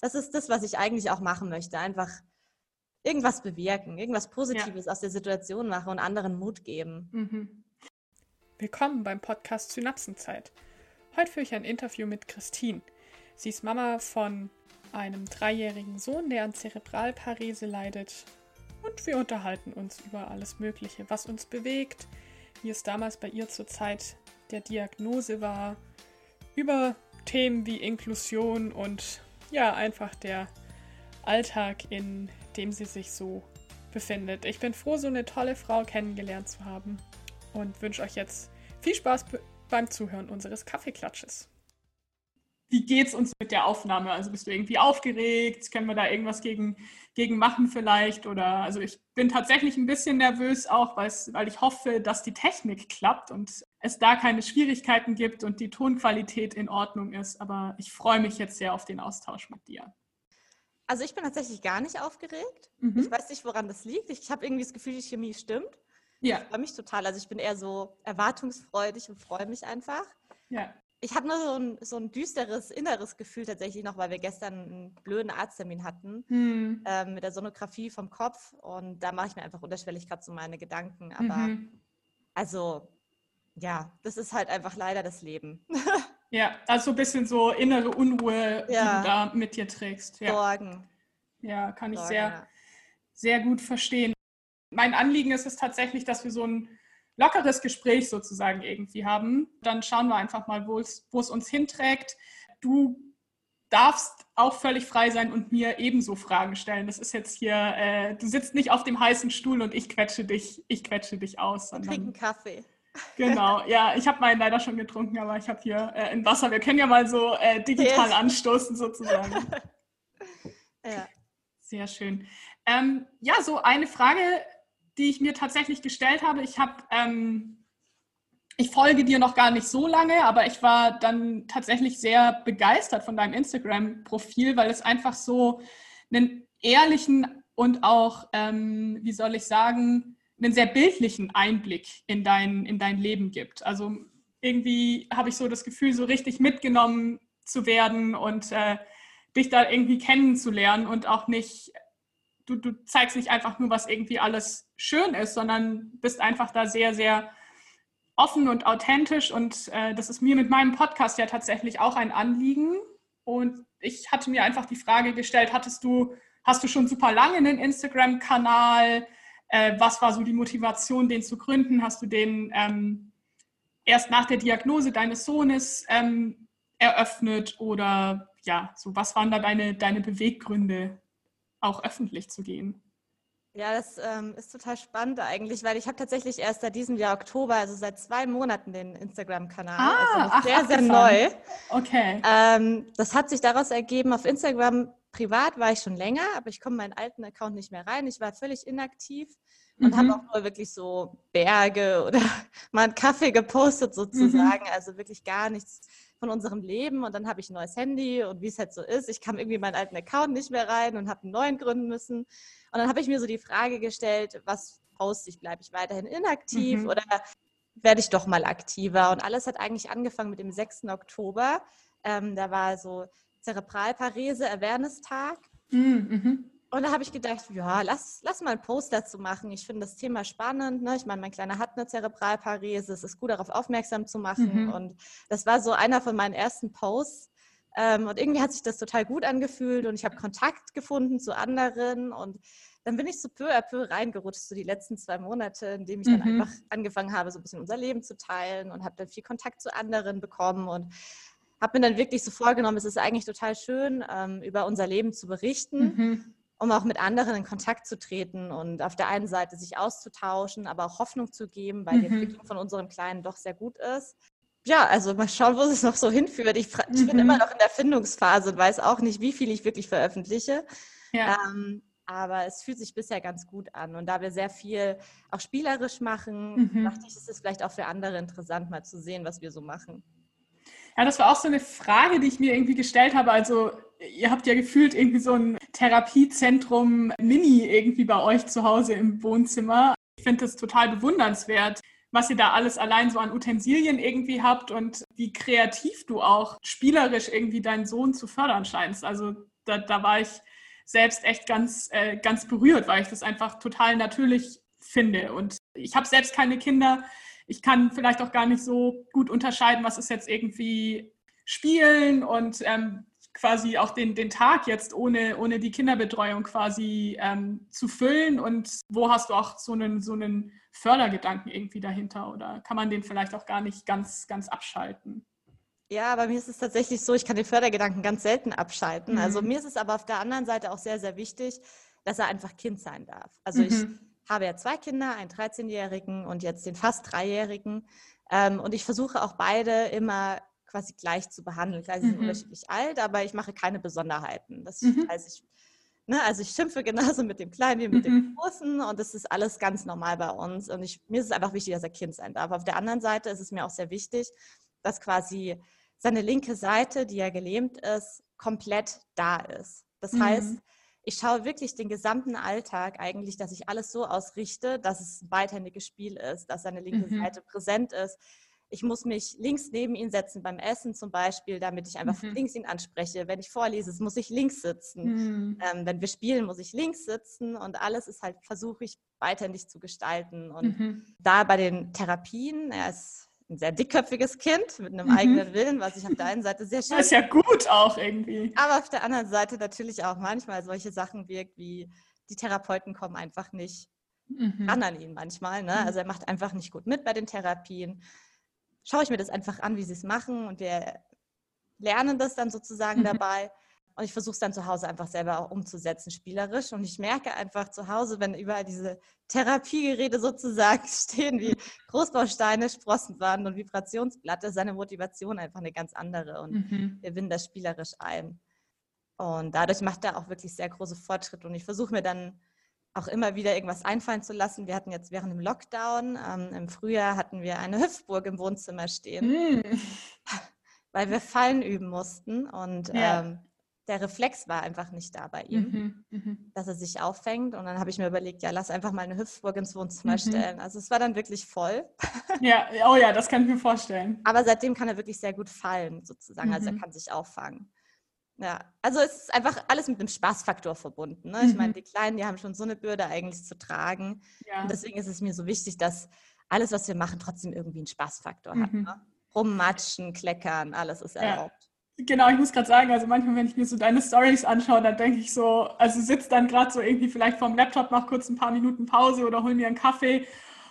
das ist das, was ich eigentlich auch machen möchte. Einfach irgendwas bewirken, irgendwas Positives ja. aus der Situation machen und anderen Mut geben. Mhm. Willkommen beim Podcast Synapsenzeit. Heute führe ich ein Interview mit Christine. Sie ist Mama von einem dreijährigen Sohn, der an Zerebralparese leidet. Und wir unterhalten uns über alles Mögliche, was uns bewegt, wie es damals bei ihr zur Zeit der Diagnose war, über Themen wie Inklusion und ja, einfach der Alltag, in dem sie sich so befindet. Ich bin froh, so eine tolle Frau kennengelernt zu haben und wünsche euch jetzt viel Spaß beim Zuhören unseres Kaffeeklatsches. Wie geht's uns mit der Aufnahme? Also bist du irgendwie aufgeregt? Können wir da irgendwas gegen, gegen machen vielleicht? Oder also ich bin tatsächlich ein bisschen nervös auch, weil ich hoffe, dass die Technik klappt und es da keine Schwierigkeiten gibt und die Tonqualität in Ordnung ist. Aber ich freue mich jetzt sehr auf den Austausch mit dir. Also ich bin tatsächlich gar nicht aufgeregt. Mhm. Ich weiß nicht, woran das liegt. Ich habe irgendwie das Gefühl, die Chemie stimmt. Ja. Ich freue mich total. Also ich bin eher so erwartungsfreudig und freue mich einfach. Ja. Ich habe nur so ein, so ein düsteres inneres Gefühl tatsächlich noch, weil wir gestern einen blöden Arzttermin hatten mhm. ähm, mit der Sonographie vom Kopf. Und da mache ich mir einfach unterschwellig gerade so meine Gedanken. Aber mhm. also ja, das ist halt einfach leider das Leben. ja, also ein bisschen so innere Unruhe, ja. die du da mit dir trägst. Ja. Sorgen. Ja, kann ich Sorgen, sehr, ja. sehr gut verstehen. Mein Anliegen ist es tatsächlich, dass wir so ein lockeres Gespräch sozusagen irgendwie haben. Dann schauen wir einfach mal, wo es, wo es uns hinträgt. Du darfst auch völlig frei sein und mir ebenso Fragen stellen. Das ist jetzt hier, äh, du sitzt nicht auf dem heißen Stuhl und ich quetsche dich, ich quetsche dich aus. Und trinken Kaffee. Genau, ja, ich habe meinen leider schon getrunken, aber ich habe hier äh, ein Wasser. Wir können ja mal so äh, digital yes. anstoßen sozusagen. ja. Sehr schön. Ähm, ja, so eine Frage, die ich mir tatsächlich gestellt habe. Ich habe, ähm, ich folge dir noch gar nicht so lange, aber ich war dann tatsächlich sehr begeistert von deinem Instagram-Profil, weil es einfach so einen ehrlichen und auch, ähm, wie soll ich sagen, einen sehr bildlichen Einblick in dein, in dein Leben gibt. Also irgendwie habe ich so das Gefühl, so richtig mitgenommen zu werden und äh, dich da irgendwie kennenzulernen und auch nicht, du, du zeigst nicht einfach nur, was irgendwie alles schön ist, sondern bist einfach da sehr, sehr offen und authentisch und äh, das ist mir mit meinem Podcast ja tatsächlich auch ein Anliegen und ich hatte mir einfach die Frage gestellt, hattest du, hast du schon super lange einen Instagram-Kanal? Äh, was war so die Motivation, den zu gründen? Hast du den ähm, erst nach der Diagnose deines Sohnes ähm, eröffnet oder ja, so was waren da deine, deine Beweggründe, auch öffentlich zu gehen? Ja, das ähm, ist total spannend eigentlich, weil ich habe tatsächlich erst seit diesem Jahr Oktober, also seit zwei Monaten, den Instagram-Kanal. Ah, also ach, sehr, sehr neu. Okay. Ähm, das hat sich daraus ergeben, auf Instagram privat war ich schon länger, aber ich komme meinen alten Account nicht mehr rein. Ich war völlig inaktiv und mhm. habe auch nur wirklich so Berge oder mal einen Kaffee gepostet sozusagen. Mhm. Also wirklich gar nichts von unserem Leben. Und dann habe ich ein neues Handy und wie es halt so ist, ich kam irgendwie in meinen alten Account nicht mehr rein und habe einen neuen gründen müssen. Und dann habe ich mir so die Frage gestellt, was poste ich? Bleibe ich weiterhin inaktiv mhm. oder werde ich doch mal aktiver? Und alles hat eigentlich angefangen mit dem 6. Oktober. Ähm, da war so Zerebralparese Awareness Tag. Mhm, mhm. Und da habe ich gedacht, ja, lass, lass mal einen Post dazu machen. Ich finde das Thema spannend. Ne? Ich meine, mein Kleiner hat eine Zerebralparese. Es ist gut, darauf aufmerksam zu machen. Mhm. Und das war so einer von meinen ersten Posts. Ähm, und irgendwie hat sich das total gut angefühlt und ich habe Kontakt gefunden zu anderen. Und dann bin ich so peu à peu reingerutscht, so die letzten zwei Monate, indem ich dann mhm. einfach angefangen habe, so ein bisschen unser Leben zu teilen und habe dann viel Kontakt zu anderen bekommen und habe mir dann wirklich so vorgenommen, es ist eigentlich total schön, ähm, über unser Leben zu berichten, mhm. um auch mit anderen in Kontakt zu treten und auf der einen Seite sich auszutauschen, aber auch Hoffnung zu geben, weil mhm. die Entwicklung von unserem Kleinen doch sehr gut ist. Ja, also mal schauen, wo es noch so hinführt. Ich, ich bin mhm. immer noch in der Findungsphase und weiß auch nicht, wie viel ich wirklich veröffentliche. Ja. Ähm, aber es fühlt sich bisher ganz gut an. Und da wir sehr viel auch spielerisch machen, mhm. dachte ich, ist es vielleicht auch für andere interessant, mal zu sehen, was wir so machen. Ja, das war auch so eine Frage, die ich mir irgendwie gestellt habe. Also ihr habt ja gefühlt irgendwie so ein Therapiezentrum Mini irgendwie bei euch zu Hause im Wohnzimmer. Ich finde das total bewundernswert, was ihr da alles allein so an Utensilien irgendwie habt und wie kreativ du auch spielerisch irgendwie deinen Sohn zu fördern scheinst. Also da, da war ich selbst echt ganz, äh, ganz berührt, weil ich das einfach total natürlich finde. Und ich habe selbst keine Kinder. Ich kann vielleicht auch gar nicht so gut unterscheiden, was ist jetzt irgendwie Spielen und ähm, quasi auch den, den Tag jetzt ohne, ohne die Kinderbetreuung quasi ähm, zu füllen und wo hast du auch so einen, so einen Fördergedanken irgendwie dahinter oder kann man den vielleicht auch gar nicht ganz, ganz abschalten? Ja, bei mir ist es tatsächlich so, ich kann den Fördergedanken ganz selten abschalten. Mhm. Also mir ist es aber auf der anderen Seite auch sehr, sehr wichtig, dass er einfach Kind sein darf. Also mhm. ich habe ja zwei Kinder, einen 13-Jährigen und jetzt den fast Dreijährigen. Ähm, und ich versuche auch beide immer quasi gleich zu behandeln. Klar, sie sind mhm. unterschiedlich alt, aber ich mache keine Besonderheiten. Das mhm. heißt, ich, ne, also ich schimpfe genauso mit dem Kleinen wie mit dem mhm. Großen und das ist alles ganz normal bei uns. Und ich, mir ist es einfach wichtig, dass er Kind sein darf. Auf der anderen Seite ist es mir auch sehr wichtig, dass quasi seine linke Seite, die ja gelähmt ist, komplett da ist. Das mhm. heißt, ich schaue wirklich den gesamten Alltag eigentlich, dass ich alles so ausrichte, dass es ein beidhändiges Spiel ist, dass seine linke mhm. Seite präsent ist. Ich muss mich links neben ihn setzen beim Essen zum Beispiel, damit ich einfach mhm. links ihn anspreche. Wenn ich vorlese, muss ich links sitzen. Mhm. Ähm, wenn wir spielen, muss ich links sitzen und alles ist halt, versuche ich beidhändig zu gestalten. Und mhm. da bei den Therapien, er ist ein sehr dickköpfiges Kind mit einem mhm. eigenen Willen, was ich auf der einen Seite sehr schön Das ist ja gut auch irgendwie. Aber auf der anderen Seite natürlich auch manchmal solche Sachen wirkt, wie die Therapeuten kommen einfach nicht mhm. ran an ihn manchmal. Ne? Also er macht einfach nicht gut mit bei den Therapien. Schaue ich mir das einfach an, wie sie es machen und wir lernen das dann sozusagen mhm. dabei. Und ich versuche es dann zu Hause einfach selber auch umzusetzen, spielerisch. Und ich merke einfach zu Hause, wenn überall diese Therapiegeräte sozusagen stehen, wie Großbausteine, Sprossenband und Vibrationsplatte, seine Motivation einfach eine ganz andere. Und mhm. wir binden das spielerisch ein. Und dadurch macht er auch wirklich sehr große Fortschritte. Und ich versuche mir dann auch immer wieder irgendwas einfallen zu lassen. Wir hatten jetzt während dem Lockdown, ähm, im Frühjahr hatten wir eine Hüpfburg im Wohnzimmer stehen, mhm. weil wir Fallen üben mussten. Und ja. ähm, der Reflex war einfach nicht da bei ihm, mhm, mh. dass er sich auffängt. Und dann habe ich mir überlegt, ja, lass einfach mal eine Hüpfburg ins Wohnzimmer mhm. stellen. Also es war dann wirklich voll. Ja, oh ja, das kann ich mir vorstellen. Aber seitdem kann er wirklich sehr gut fallen, sozusagen. Mhm. Also er mhm. kann sich auffangen. Ja, also es ist einfach alles mit einem Spaßfaktor verbunden. Ne? Ich meine, mhm. die Kleinen, die haben schon so eine Bürde eigentlich zu tragen. Ja. Und deswegen ist es mir so wichtig, dass alles, was wir machen, trotzdem irgendwie einen Spaßfaktor hat. Mhm. Ne? Rummatschen, kleckern, alles ist erlaubt. Ja. Genau, ich muss gerade sagen, also manchmal, wenn ich mir so deine Stories anschaue, dann denke ich so, also sitze dann gerade so irgendwie vielleicht vorm Laptop, mach kurz ein paar Minuten Pause oder hol mir einen Kaffee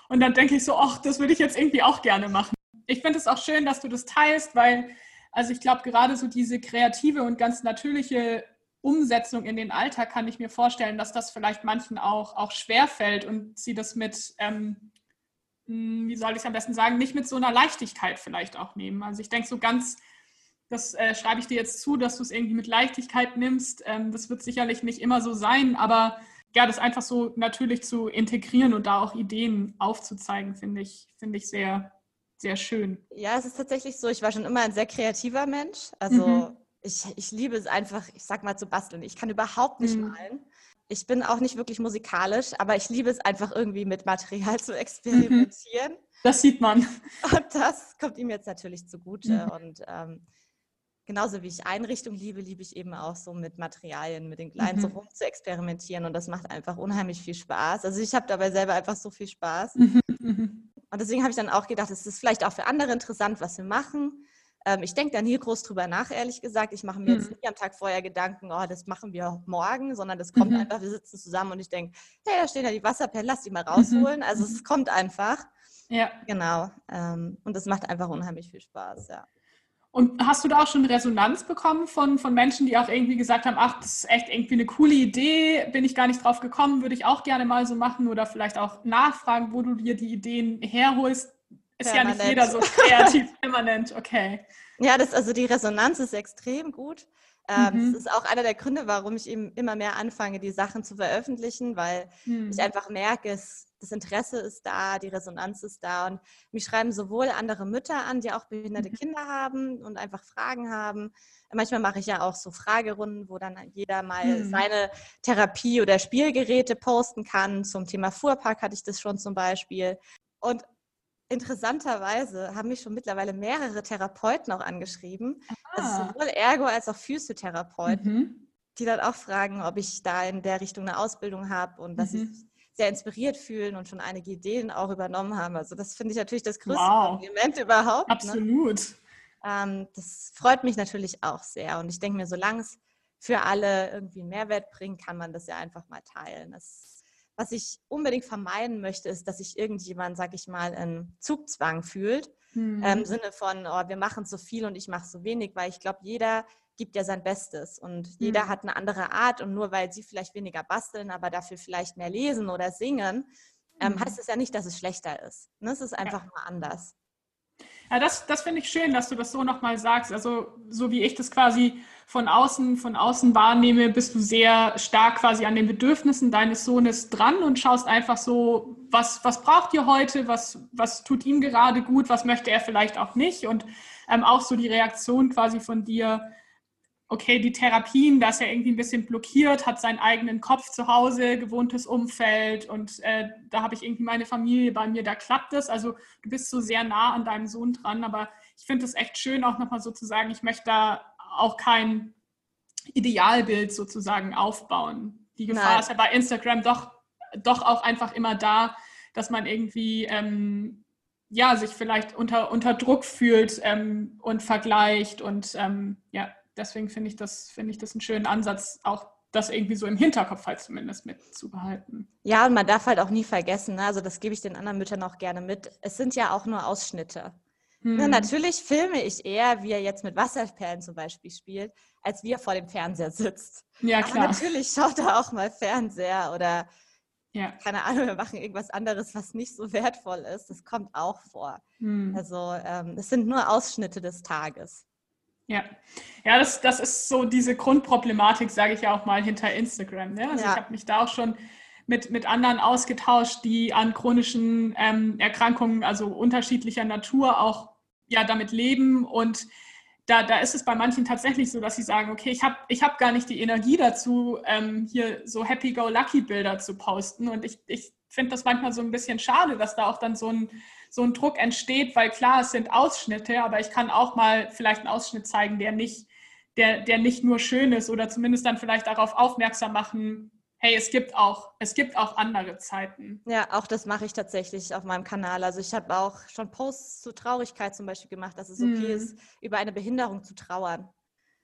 und dann denke ich so, ach, das würde ich jetzt irgendwie auch gerne machen. Ich finde es auch schön, dass du das teilst, weil, also ich glaube, gerade so diese kreative und ganz natürliche Umsetzung in den Alltag kann ich mir vorstellen, dass das vielleicht manchen auch, auch schwerfällt und sie das mit, ähm, hm, wie soll ich es am besten sagen, nicht mit so einer Leichtigkeit vielleicht auch nehmen. Also ich denke so ganz das äh, schreibe ich dir jetzt zu, dass du es irgendwie mit Leichtigkeit nimmst. Ähm, das wird sicherlich nicht immer so sein, aber ja, das einfach so natürlich zu integrieren und da auch Ideen aufzuzeigen, finde ich, finde ich sehr, sehr schön. Ja, es ist tatsächlich so, ich war schon immer ein sehr kreativer Mensch. Also mhm. ich, ich liebe es einfach, ich sag mal, zu basteln. Ich kann überhaupt nicht mhm. malen. Ich bin auch nicht wirklich musikalisch, aber ich liebe es einfach irgendwie mit Material zu experimentieren. Mhm. Das sieht man. Und das kommt ihm jetzt natürlich zugute. Mhm. Und ähm, genauso wie ich Einrichtung liebe, liebe ich eben auch so mit Materialien, mit den Kleinen mhm. so rum zu experimentieren und das macht einfach unheimlich viel Spaß. Also ich habe dabei selber einfach so viel Spaß. Mhm. mhm. Und deswegen habe ich dann auch gedacht, es ist vielleicht auch für andere interessant, was wir machen. Ähm, ich denke da nie groß drüber nach, ehrlich gesagt. Ich mache mir mhm. jetzt nicht am Tag vorher Gedanken, oh, das machen wir morgen, sondern das kommt mhm. einfach, wir sitzen zusammen und ich denke, hey, da stehen ja die Wasserperlen, lass die mal mhm. rausholen. Also es kommt einfach. Ja. Genau. Ähm, und das macht einfach unheimlich viel Spaß, ja. Und hast du da auch schon Resonanz bekommen von, von Menschen, die auch irgendwie gesagt haben, ach, das ist echt irgendwie eine coole Idee, bin ich gar nicht drauf gekommen, würde ich auch gerne mal so machen oder vielleicht auch nachfragen, wo du dir die Ideen herholst? Ist permanent. ja nicht jeder so kreativ permanent, okay. Ja, das, also die Resonanz ist extrem gut. Ähm, mhm. Das ist auch einer der Gründe, warum ich eben immer mehr anfange, die Sachen zu veröffentlichen, weil mhm. ich einfach merke, es das Interesse ist da, die Resonanz ist da. Und mich schreiben sowohl andere Mütter an, die auch behinderte mhm. Kinder haben und einfach Fragen haben. Manchmal mache ich ja auch so Fragerunden, wo dann jeder mal mhm. seine Therapie- oder Spielgeräte posten kann. Zum Thema Fuhrpark hatte ich das schon zum Beispiel. Und interessanterweise haben mich schon mittlerweile mehrere Therapeuten auch angeschrieben, also ah. also sowohl Ergo als auch Physiotherapeuten. Mhm die dann auch fragen, ob ich da in der Richtung eine Ausbildung habe und dass mhm. sie sich sehr inspiriert fühlen und schon einige Ideen auch übernommen haben. Also das finde ich natürlich das größte wow. Kompliment überhaupt. Ne? Absolut. Ne? Ähm, das freut mich natürlich auch sehr. Und ich denke mir, solange es für alle irgendwie einen Mehrwert bringt, kann man das ja einfach mal teilen. Das, was ich unbedingt vermeiden möchte, ist, dass sich irgendjemand, sag ich mal, in Zugzwang fühlt. Mhm. Im Sinne von, oh, wir machen so viel und ich mache so wenig, weil ich glaube, jeder gibt ja sein Bestes und jeder mhm. hat eine andere Art und nur weil sie vielleicht weniger basteln, aber dafür vielleicht mehr lesen oder singen, ähm, mhm. heißt es ja nicht, dass es schlechter ist. Ne? Es ist einfach ja. mal anders. Ja, das, das finde ich schön, dass du das so nochmal sagst. Also so wie ich das quasi von außen, von außen wahrnehme, bist du sehr stark quasi an den Bedürfnissen deines Sohnes dran und schaust einfach so, was, was braucht ihr heute, was, was tut ihm gerade gut, was möchte er vielleicht auch nicht? Und ähm, auch so die Reaktion quasi von dir okay, die Therapien, da ist er irgendwie ein bisschen blockiert, hat seinen eigenen Kopf zu Hause, gewohntes Umfeld und äh, da habe ich irgendwie meine Familie bei mir, da klappt es. Also du bist so sehr nah an deinem Sohn dran, aber ich finde es echt schön, auch nochmal so zu sagen, ich möchte da auch kein Idealbild sozusagen aufbauen. Die Gefahr Nein. ist ja bei Instagram doch, doch auch einfach immer da, dass man irgendwie ähm, ja, sich vielleicht unter, unter Druck fühlt ähm, und vergleicht und ähm, ja, deswegen finde ich, das, find ich das einen schönen Ansatz, auch das irgendwie so im Hinterkopf halt zumindest mitzubehalten. Ja, und man darf halt auch nie vergessen, ne? also das gebe ich den anderen Müttern auch gerne mit, es sind ja auch nur Ausschnitte. Hm. Ne, natürlich filme ich eher, wie er jetzt mit Wasserperlen zum Beispiel spielt, als wie er vor dem Fernseher sitzt. Ja, klar. Aber natürlich schaut er auch mal Fernseher oder ja. keine Ahnung, wir machen irgendwas anderes, was nicht so wertvoll ist. Das kommt auch vor. Hm. Also ähm, es sind nur Ausschnitte des Tages. Ja, ja das, das ist so diese Grundproblematik, sage ich ja auch mal, hinter Instagram. Ne? Also ja. ich habe mich da auch schon mit, mit anderen ausgetauscht, die an chronischen ähm, Erkrankungen, also unterschiedlicher Natur, auch ja damit leben. Und da, da ist es bei manchen tatsächlich so, dass sie sagen, okay, ich habe ich hab gar nicht die Energie dazu, ähm, hier so Happy-Go-Lucky-Bilder zu posten. Und ich, ich finde das manchmal so ein bisschen schade, dass da auch dann so ein so ein Druck entsteht, weil klar, es sind Ausschnitte, aber ich kann auch mal vielleicht einen Ausschnitt zeigen, der nicht, der, der nicht nur schön ist oder zumindest dann vielleicht darauf aufmerksam machen, hey, es gibt auch, es gibt auch andere Zeiten. Ja, auch das mache ich tatsächlich auf meinem Kanal. Also ich habe auch schon Posts zu Traurigkeit zum Beispiel gemacht, dass es okay mhm. ist, über eine Behinderung zu trauern.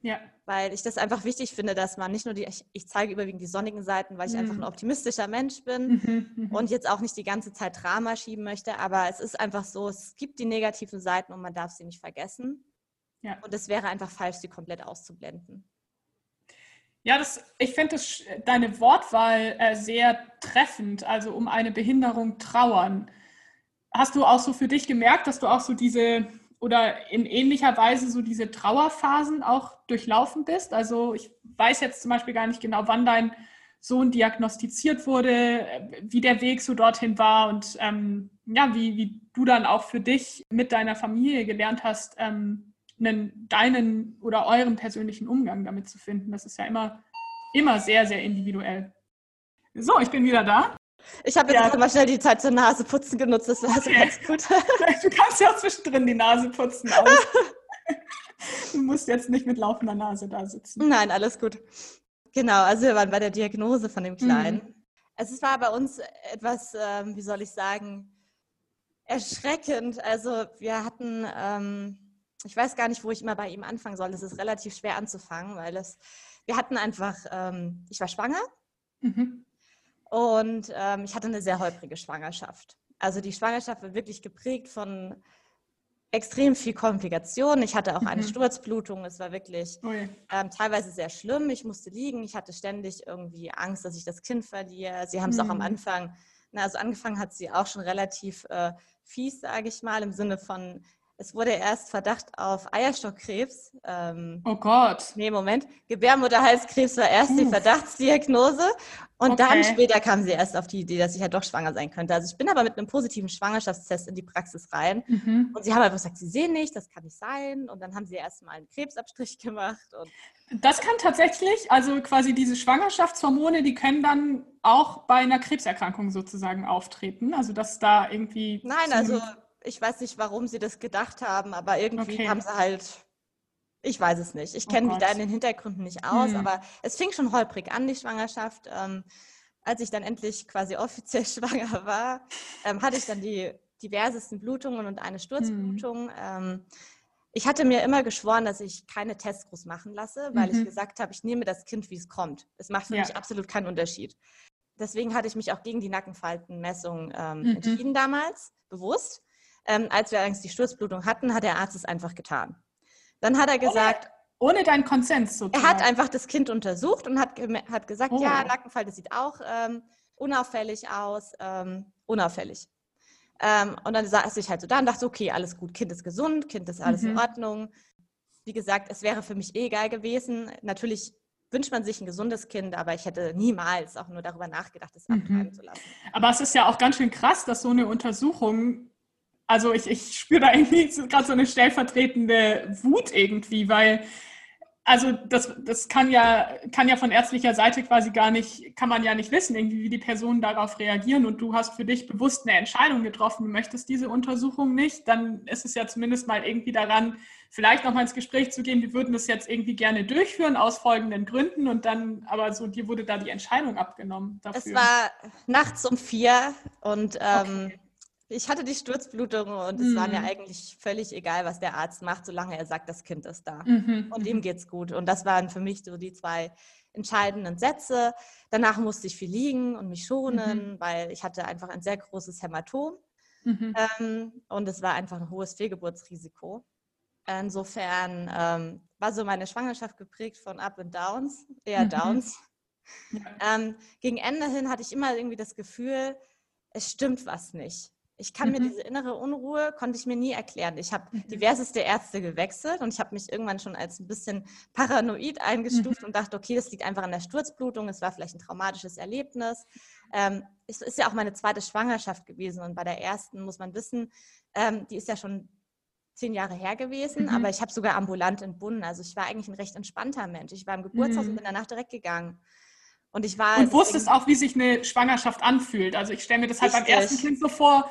Ja. Weil ich das einfach wichtig finde, dass man nicht nur die, ich, ich zeige überwiegend die sonnigen Seiten, weil ich mhm. einfach ein optimistischer Mensch bin mhm, mhm, und jetzt auch nicht die ganze Zeit Drama schieben möchte, aber es ist einfach so, es gibt die negativen Seiten und man darf sie nicht vergessen. Ja. Und es wäre einfach falsch, sie komplett auszublenden. Ja, das, ich finde deine Wortwahl äh, sehr treffend, also um eine Behinderung trauern. Hast du auch so für dich gemerkt, dass du auch so diese oder in ähnlicher Weise so diese Trauerphasen auch durchlaufen bist? Also ich weiß jetzt zum Beispiel gar nicht genau, wann dein Sohn diagnostiziert wurde, wie der Weg so dorthin war und ähm, ja, wie, wie du dann auch für dich mit deiner Familie gelernt hast, ähm, einen, deinen oder euren persönlichen Umgang damit zu finden. Das ist ja immer, immer sehr, sehr individuell. So, ich bin wieder da. Ich habe jetzt ja. mal schnell die Zeit zur Naseputzen genutzt, das war okay. so ganz gut. Du kannst ja auch zwischendrin die Nase putzen. du musst jetzt nicht mit laufender Nase da sitzen. Nein, alles gut. Genau, also wir waren bei der Diagnose von dem Kleinen. Mhm. Es war bei uns etwas, ähm, wie soll ich sagen, erschreckend. Also wir hatten, ähm, ich weiß gar nicht, wo ich immer bei ihm anfangen soll. Es ist relativ schwer anzufangen, weil es, wir hatten einfach, ähm, ich war schwanger. Mhm. Und ähm, ich hatte eine sehr holprige Schwangerschaft. Also die Schwangerschaft war wirklich geprägt von extrem viel Komplikationen. Ich hatte auch eine mhm. Sturzblutung. Es war wirklich ähm, teilweise sehr schlimm. Ich musste liegen. Ich hatte ständig irgendwie Angst, dass ich das Kind verliere. Sie haben es mhm. auch am mhm. Anfang, na, also angefangen hat sie auch schon relativ äh, fies, sage ich mal, im Sinne von es wurde erst Verdacht auf Eierstockkrebs. Ähm, oh Gott. Nee, Moment. Gebärmutterhalskrebs war erst Uff. die Verdachtsdiagnose. Und okay. dann später kam sie erst auf die Idee, dass ich ja halt doch schwanger sein könnte. Also ich bin aber mit einem positiven Schwangerschaftstest in die Praxis rein. Mhm. Und sie haben einfach gesagt, sie sehen nicht, das kann nicht sein. Und dann haben sie erst mal einen Krebsabstrich gemacht. das kann tatsächlich, also quasi diese Schwangerschaftshormone, die können dann auch bei einer Krebserkrankung sozusagen auftreten. Also dass da irgendwie. Nein, also ich weiß nicht, warum sie das gedacht haben, aber irgendwie okay. haben sie halt Ich weiß es nicht. Ich oh kenne mich da in den Hintergründen nicht aus, hm. aber es fing schon holprig an, die Schwangerschaft. Ähm, als ich dann endlich quasi offiziell schwanger war, ähm, hatte ich dann die diversesten Blutungen und eine Sturzblutung. Hm. Ähm, ich hatte mir immer geschworen, dass ich keine Tests groß machen lasse, weil mhm. ich gesagt habe, ich nehme das Kind, wie es kommt. Es macht für ja. mich absolut keinen Unterschied. Deswegen hatte ich mich auch gegen die Nackenfaltenmessung ähm, mhm. entschieden damals, bewusst. Ähm, als wir allerdings die Sturzblutung hatten, hat der Arzt es einfach getan. Dann hat er gesagt, ohne, ohne deinen Konsens sozusagen. Er hat einfach das Kind untersucht und hat, hat gesagt, oh. ja, Nackenfalte sieht auch ähm, unauffällig aus, ähm, unauffällig. Ähm, und dann saß ich halt so da und dachte, okay, alles gut, Kind ist gesund, Kind ist alles mhm. in Ordnung. Wie gesagt, es wäre für mich eh egal gewesen. Natürlich wünscht man sich ein gesundes Kind, aber ich hätte niemals auch nur darüber nachgedacht, es mhm. abtreiben zu lassen. Aber es ist ja auch ganz schön krass, dass so eine Untersuchung, also ich, ich spüre da irgendwie gerade so eine stellvertretende Wut irgendwie, weil also das, das kann ja, kann ja von ärztlicher Seite quasi gar nicht, kann man ja nicht wissen, irgendwie, wie die Personen darauf reagieren. Und du hast für dich bewusst eine Entscheidung getroffen, du möchtest diese Untersuchung nicht, dann ist es ja zumindest mal irgendwie daran, vielleicht nochmal ins Gespräch zu gehen, wir würden das jetzt irgendwie gerne durchführen aus folgenden Gründen. Und dann, aber so, dir wurde da die Entscheidung abgenommen dafür. Es war nachts um vier und ähm, okay ich hatte die Sturzblutung und mhm. es war mir mhm. eigentlich völlig egal, was der Arzt macht, solange er sagt, das Kind ist da. Mhm. Und ihm mhm. geht's gut. Und das waren für mich so die zwei entscheidenden Sätze. Danach musste ich viel liegen und mich schonen, mhm. weil ich hatte einfach ein sehr großes Hämatom. Mhm. Ähm, und es war einfach ein hohes Fehlgeburtsrisiko. Insofern ähm, war so meine Schwangerschaft geprägt von Up and Downs, eher Downs. Ja. Ähm, gegen Ende hin hatte ich immer irgendwie das Gefühl, es stimmt was nicht. Ich kann mhm. mir diese innere Unruhe, konnte ich mir nie erklären. Ich habe mhm. diverseste Ärzte gewechselt und ich habe mich irgendwann schon als ein bisschen paranoid eingestuft mhm. und dachte, okay, das liegt einfach an der Sturzblutung, es war vielleicht ein traumatisches Erlebnis. Ähm, es ist ja auch meine zweite Schwangerschaft gewesen und bei der ersten muss man wissen, ähm, die ist ja schon zehn Jahre her gewesen, mhm. aber ich habe sogar ambulant entbunden. Also ich war eigentlich ein recht entspannter Mensch. Ich war im Geburtshaus und mhm. bin danach direkt gegangen. Und ich war. Und wusstest auch, wie sich eine Schwangerschaft anfühlt. Also ich stelle mir das halt beim ersten Kind so vor.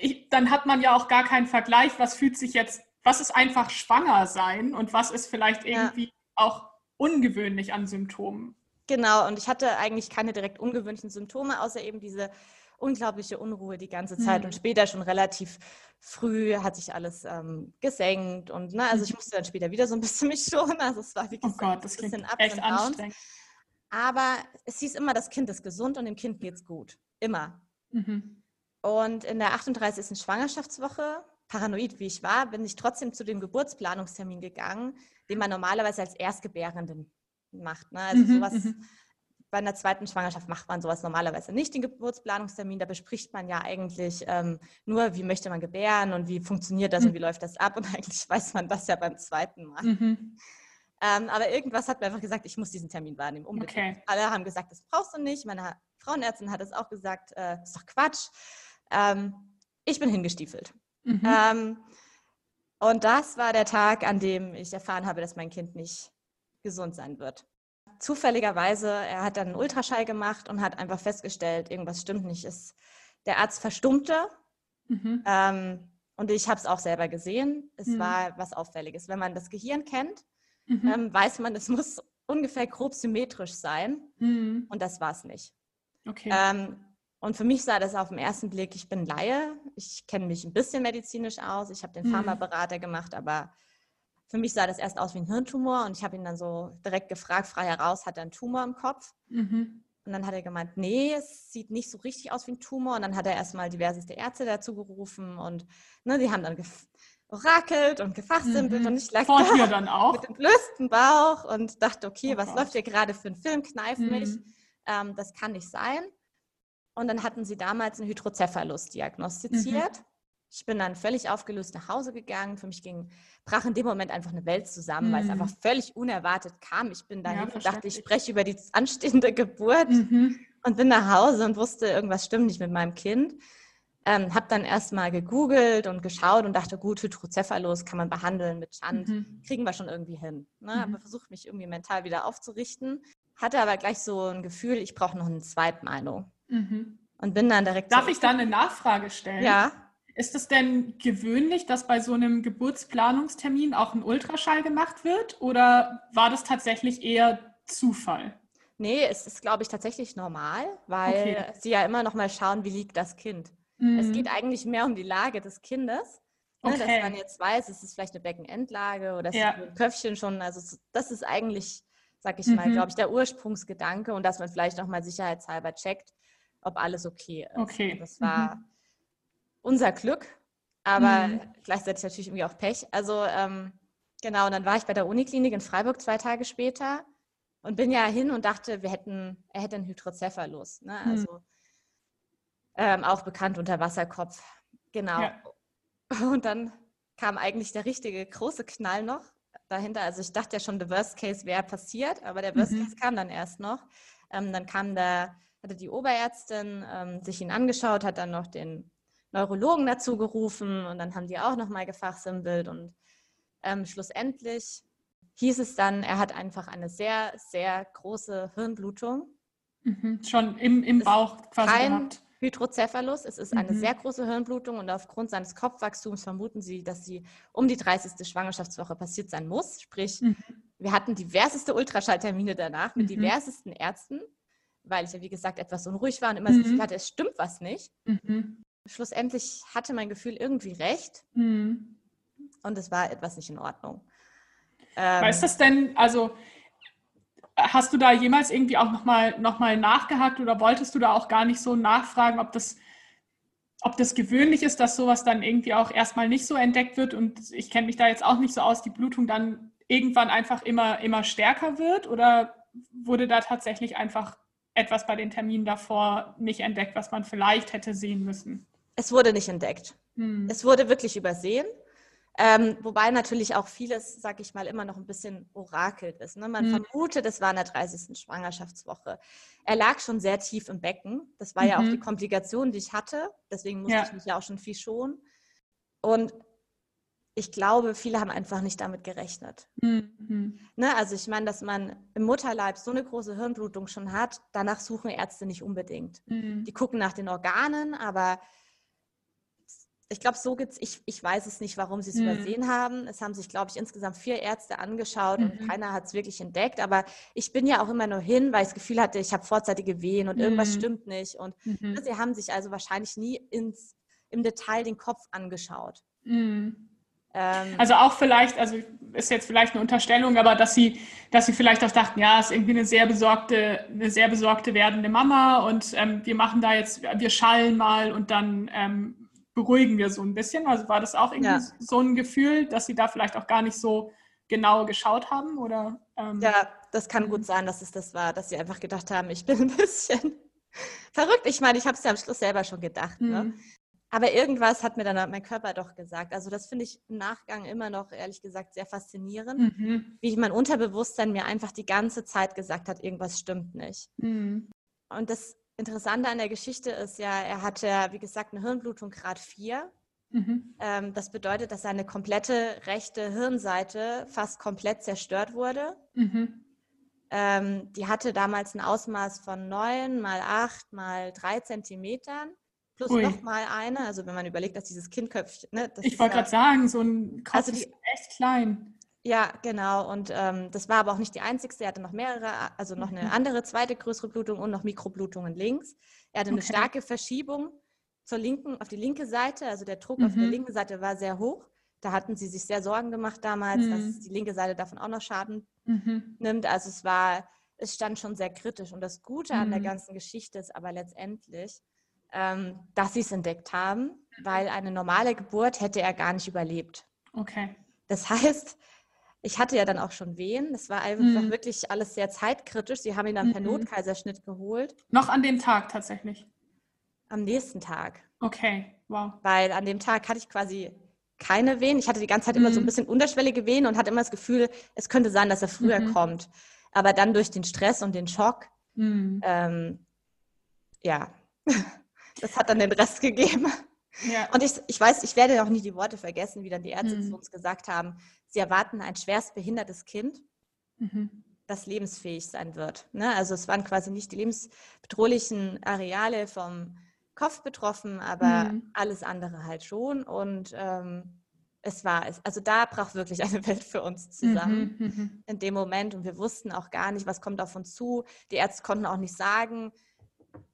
Ich, dann hat man ja auch gar keinen Vergleich, was fühlt sich jetzt, was ist einfach schwanger sein und was ist vielleicht irgendwie ja. auch ungewöhnlich an Symptomen. Genau, und ich hatte eigentlich keine direkt ungewöhnlichen Symptome, außer eben diese unglaubliche Unruhe die ganze Zeit. Mhm. Und später schon relativ früh hat sich alles ähm, gesenkt. Und ne, also ich musste dann später wieder so ein bisschen mich schonen. Also es war wie gesagt oh Gott, das ein bisschen echt anstrengend. Aber es hieß immer, das Kind ist gesund und dem Kind geht es gut. Immer. Mhm. Und in der 38. Schwangerschaftswoche, paranoid wie ich war, bin ich trotzdem zu dem Geburtsplanungstermin gegangen, den man normalerweise als Erstgebärenden macht. Ne? Also mhm, sowas, mhm. bei einer zweiten Schwangerschaft macht man sowas normalerweise nicht, den Geburtsplanungstermin. Da bespricht man ja eigentlich ähm, nur, wie möchte man gebären und wie funktioniert das mhm. und wie läuft das ab. Und eigentlich weiß man das ja beim zweiten Mal. Mhm. Ähm, aber irgendwas hat mir einfach gesagt, ich muss diesen Termin wahrnehmen. Unbedingt. Okay. Alle haben gesagt, das brauchst du nicht. Meine Frauenärztin hat es auch gesagt, äh, ist doch Quatsch. Ähm, ich bin hingestiefelt. Mhm. Ähm, und das war der Tag, an dem ich erfahren habe, dass mein Kind nicht gesund sein wird. Zufälligerweise, er hat dann einen Ultraschall gemacht und hat einfach festgestellt, irgendwas stimmt nicht. Ist, der Arzt verstummte. Mhm. Ähm, und ich habe es auch selber gesehen. Es mhm. war was Auffälliges. Wenn man das Gehirn kennt, mhm. ähm, weiß man, es muss ungefähr grob symmetrisch sein. Mhm. Und das war es nicht. Okay. Ähm, und für mich sah das auf den ersten Blick, ich bin Laie, ich kenne mich ein bisschen medizinisch aus, ich habe den mhm. Pharmaberater gemacht, aber für mich sah das erst aus wie ein Hirntumor und ich habe ihn dann so direkt gefragt, frei heraus, hat er einen Tumor im Kopf? Mhm. Und dann hat er gemeint, nee, es sieht nicht so richtig aus wie ein Tumor. Und dann hat er erstmal diverseste Ärzte dazu gerufen und ne, die haben dann orakelt und gefachsimpelt mhm. und ich lag da dann auch. mit dem blösten Bauch und dachte, okay, oh was Gott. läuft hier gerade für ein Film, kneif mhm. mich, ähm, das kann nicht sein. Und dann hatten sie damals einen Hydrocephalus diagnostiziert. Mhm. Ich bin dann völlig aufgelöst nach Hause gegangen. Für mich ging, brach in dem Moment einfach eine Welt zusammen, weil es einfach mhm. völlig unerwartet kam. Ich bin dahin ja, und dachte, ich spreche über die anstehende Geburt mhm. und bin nach Hause und wusste, irgendwas stimmt nicht mit meinem Kind. Ähm, habe dann erstmal gegoogelt und geschaut und dachte, gut, Hydrocephalus kann man behandeln mit Schand, mhm. kriegen wir schon irgendwie hin. Ne? Mhm. Aber versucht mich irgendwie mental wieder aufzurichten. Hatte aber gleich so ein Gefühl, ich brauche noch eine Zweitmeinung. Mhm. Und bin dann direkt. Darf so, ich da eine Nachfrage stellen? Ja. Ist es denn gewöhnlich, dass bei so einem Geburtsplanungstermin auch ein Ultraschall gemacht wird oder war das tatsächlich eher Zufall? Nee, es ist, glaube ich, tatsächlich normal, weil okay. sie ja immer noch mal schauen, wie liegt das Kind. Mhm. Es geht eigentlich mehr um die Lage des Kindes, ne, okay. dass man jetzt weiß, es ist vielleicht eine Beckenendlage oder es ja. ist ein Köpfchen schon. Also das ist eigentlich, sag ich mhm. mal, glaube ich, der Ursprungsgedanke und dass man vielleicht noch mal sicherheitshalber checkt, ob alles okay ist. Okay. das war mhm unser Glück, aber mhm. gleichzeitig natürlich irgendwie auch Pech. Also ähm, genau, und dann war ich bei der Uniklinik in Freiburg zwei Tage später und bin ja hin und dachte, wir hätten, er hätte einen Hydrocephalus, ne? Mhm. also ähm, auch bekannt unter Wasserkopf. Genau. Ja. Und dann kam eigentlich der richtige große Knall noch dahinter. Also ich dachte ja schon, der Worst Case wäre passiert, aber der Worst mhm. Case kam dann erst noch. Ähm, dann kam der, hatte die Oberärztin ähm, sich ihn angeschaut, hat dann noch den Neurologen dazu gerufen und dann haben die auch nochmal gefachsimpelt und ähm, schlussendlich hieß es dann, er hat einfach eine sehr, sehr große Hirnblutung. Mhm. Schon im, im Bauch quasi kein gehabt. Hydrocephalus, es ist eine mhm. sehr große Hirnblutung und aufgrund seines Kopfwachstums vermuten sie, dass sie um die 30. Schwangerschaftswoche passiert sein muss. Sprich, mhm. wir hatten diverseste Ultraschalltermine danach mit mhm. diversesten Ärzten, weil ich ja, wie gesagt, etwas unruhig war und immer das Gefühl mhm. hatte, es stimmt was nicht. Mhm schlussendlich hatte mein Gefühl irgendwie recht. Mhm. Und es war etwas nicht in Ordnung. Ähm, weißt das denn, also hast du da jemals irgendwie auch nochmal noch mal nachgehakt oder wolltest du da auch gar nicht so nachfragen, ob das, ob das gewöhnlich ist, dass sowas dann irgendwie auch erstmal nicht so entdeckt wird? Und ich kenne mich da jetzt auch nicht so aus, die Blutung dann irgendwann einfach immer, immer stärker wird? Oder wurde da tatsächlich einfach etwas bei den Terminen davor nicht entdeckt, was man vielleicht hätte sehen müssen? Es wurde nicht entdeckt. Hm. Es wurde wirklich übersehen. Ähm, wobei natürlich auch vieles, sag ich mal, immer noch ein bisschen orakelt ist. Ne? Man hm. vermutet, es war in der 30. Schwangerschaftswoche. Er lag schon sehr tief im Becken. Das war mhm. ja auch die mhm. Komplikation, die ich hatte. Deswegen musste ja. ich mich ja auch schon viel schonen. Und ich glaube, viele haben einfach nicht damit gerechnet. Mhm. Ne? Also ich meine, dass man im Mutterleib so eine große Hirnblutung schon hat, danach suchen Ärzte nicht unbedingt. Mhm. Die gucken nach den Organen, aber ich glaube, so gibt es, ich, ich weiß es nicht, warum sie es mhm. übersehen haben. Es haben sich, glaube ich, insgesamt vier Ärzte angeschaut mhm. und keiner hat es wirklich entdeckt. Aber ich bin ja auch immer nur hin, weil ich das Gefühl hatte, ich habe vorzeitige Wehen und mhm. irgendwas stimmt nicht. Und mhm. sie haben sich also wahrscheinlich nie ins, im Detail den Kopf angeschaut. Mhm. Ähm, also auch vielleicht, also ist jetzt vielleicht eine Unterstellung, aber dass sie, dass sie vielleicht auch dachten, ja, ist irgendwie eine sehr besorgte, eine sehr besorgte werdende Mama und ähm, wir machen da jetzt, wir schallen mal und dann ähm, beruhigen wir so ein bisschen. Also war das auch irgendwie ja. so ein Gefühl, dass Sie da vielleicht auch gar nicht so genau geschaut haben? Oder, ähm, ja, das kann gut sein, dass es das war, dass Sie einfach gedacht haben, ich bin ein bisschen verrückt. Ich meine, ich habe es ja am Schluss selber schon gedacht. Ne? Aber irgendwas hat mir dann mein Körper doch gesagt. Also das finde ich im Nachgang immer noch, ehrlich gesagt, sehr faszinierend, mhm. wie mein Unterbewusstsein mir einfach die ganze Zeit gesagt hat, irgendwas stimmt nicht. Mhm. Und das Interessante an der Geschichte ist ja, er hatte, wie gesagt, eine Hirnblutung Grad 4. Mhm. Ähm, das bedeutet, dass seine komplette rechte Hirnseite fast komplett zerstört wurde. Mhm. Ähm, die hatte damals ein Ausmaß von 9 mal 8 mal 3 Zentimetern. Plus Ui. noch mal eine, also wenn man überlegt, dass dieses Kindköpfchen. Ne, ich wollte gerade sagen, so ein Kopf also die, ist echt klein. Ja, genau. Und ähm, das war aber auch nicht die einzigste. Er hatte noch mehrere, also noch eine mhm. andere zweite größere Blutung und noch Mikroblutungen links. Er hatte eine starke Verschiebung zur linken, auf die linke Seite. Also der Druck mhm. auf der mhm. linken Seite war sehr hoch. Da hatten sie sich sehr Sorgen gemacht damals, mhm. dass die linke Seite davon auch noch Schaden mhm. nimmt. Also es war, es stand schon sehr kritisch. Und das Gute an der mhm. ganzen Geschichte ist aber letztendlich, ähm, dass sie es entdeckt haben, weil eine normale Geburt hätte er gar nicht überlebt. Okay. Das heißt, ich hatte ja dann auch schon Wehen. Das war einfach mhm. wirklich alles sehr zeitkritisch. Sie haben ihn dann per mhm. Notkaiserschnitt geholt. Noch an dem Tag tatsächlich? Am nächsten Tag. Okay, wow. Weil an dem Tag hatte ich quasi keine Wehen. Ich hatte die ganze Zeit mhm. immer so ein mhm. bisschen unterschwellige Wehen und hatte immer das Gefühl, es könnte sein, dass er früher mhm. kommt. Aber dann durch den Stress und den Schock, ähm, ja, das hat dann den Rest gegeben. Ja. Und ich, ich weiß, ich werde auch nie die Worte vergessen, wie dann die Ärzte mhm. zu uns gesagt haben, sie erwarten ein schwerst behindertes Kind, mhm. das lebensfähig sein wird. Ne? Also es waren quasi nicht die lebensbedrohlichen Areale vom Kopf betroffen, aber mhm. alles andere halt schon. Und ähm, es war es. Also da brach wirklich eine Welt für uns zusammen mhm, mhm, in dem Moment. Und wir wussten auch gar nicht, was kommt auf uns zu. Die Ärzte konnten auch nicht sagen,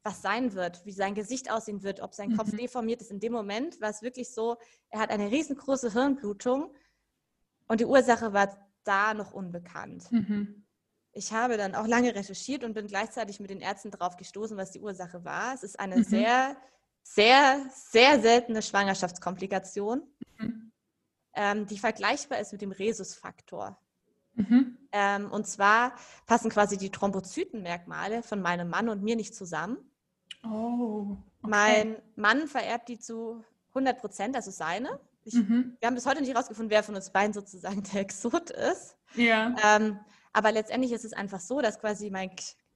was sein wird, wie sein Gesicht aussehen wird, ob sein Kopf mhm. deformiert ist. In dem Moment war es wirklich so, er hat eine riesengroße Hirnblutung und die Ursache war da noch unbekannt. Mhm. Ich habe dann auch lange recherchiert und bin gleichzeitig mit den Ärzten darauf gestoßen, was die Ursache war. Es ist eine mhm. sehr, sehr, sehr seltene Schwangerschaftskomplikation, mhm. ähm, die vergleichbar ist mit dem Rhesusfaktor. Mhm. Ähm, und zwar passen quasi die Thrombozytenmerkmale von meinem Mann und mir nicht zusammen. Oh. Okay. Mein Mann vererbt die zu 100 Prozent, also seine. Ich, mhm. Wir haben bis heute nicht herausgefunden, wer von uns beiden sozusagen der Exot ist. Ja. Ähm, aber letztendlich ist es einfach so, dass quasi mein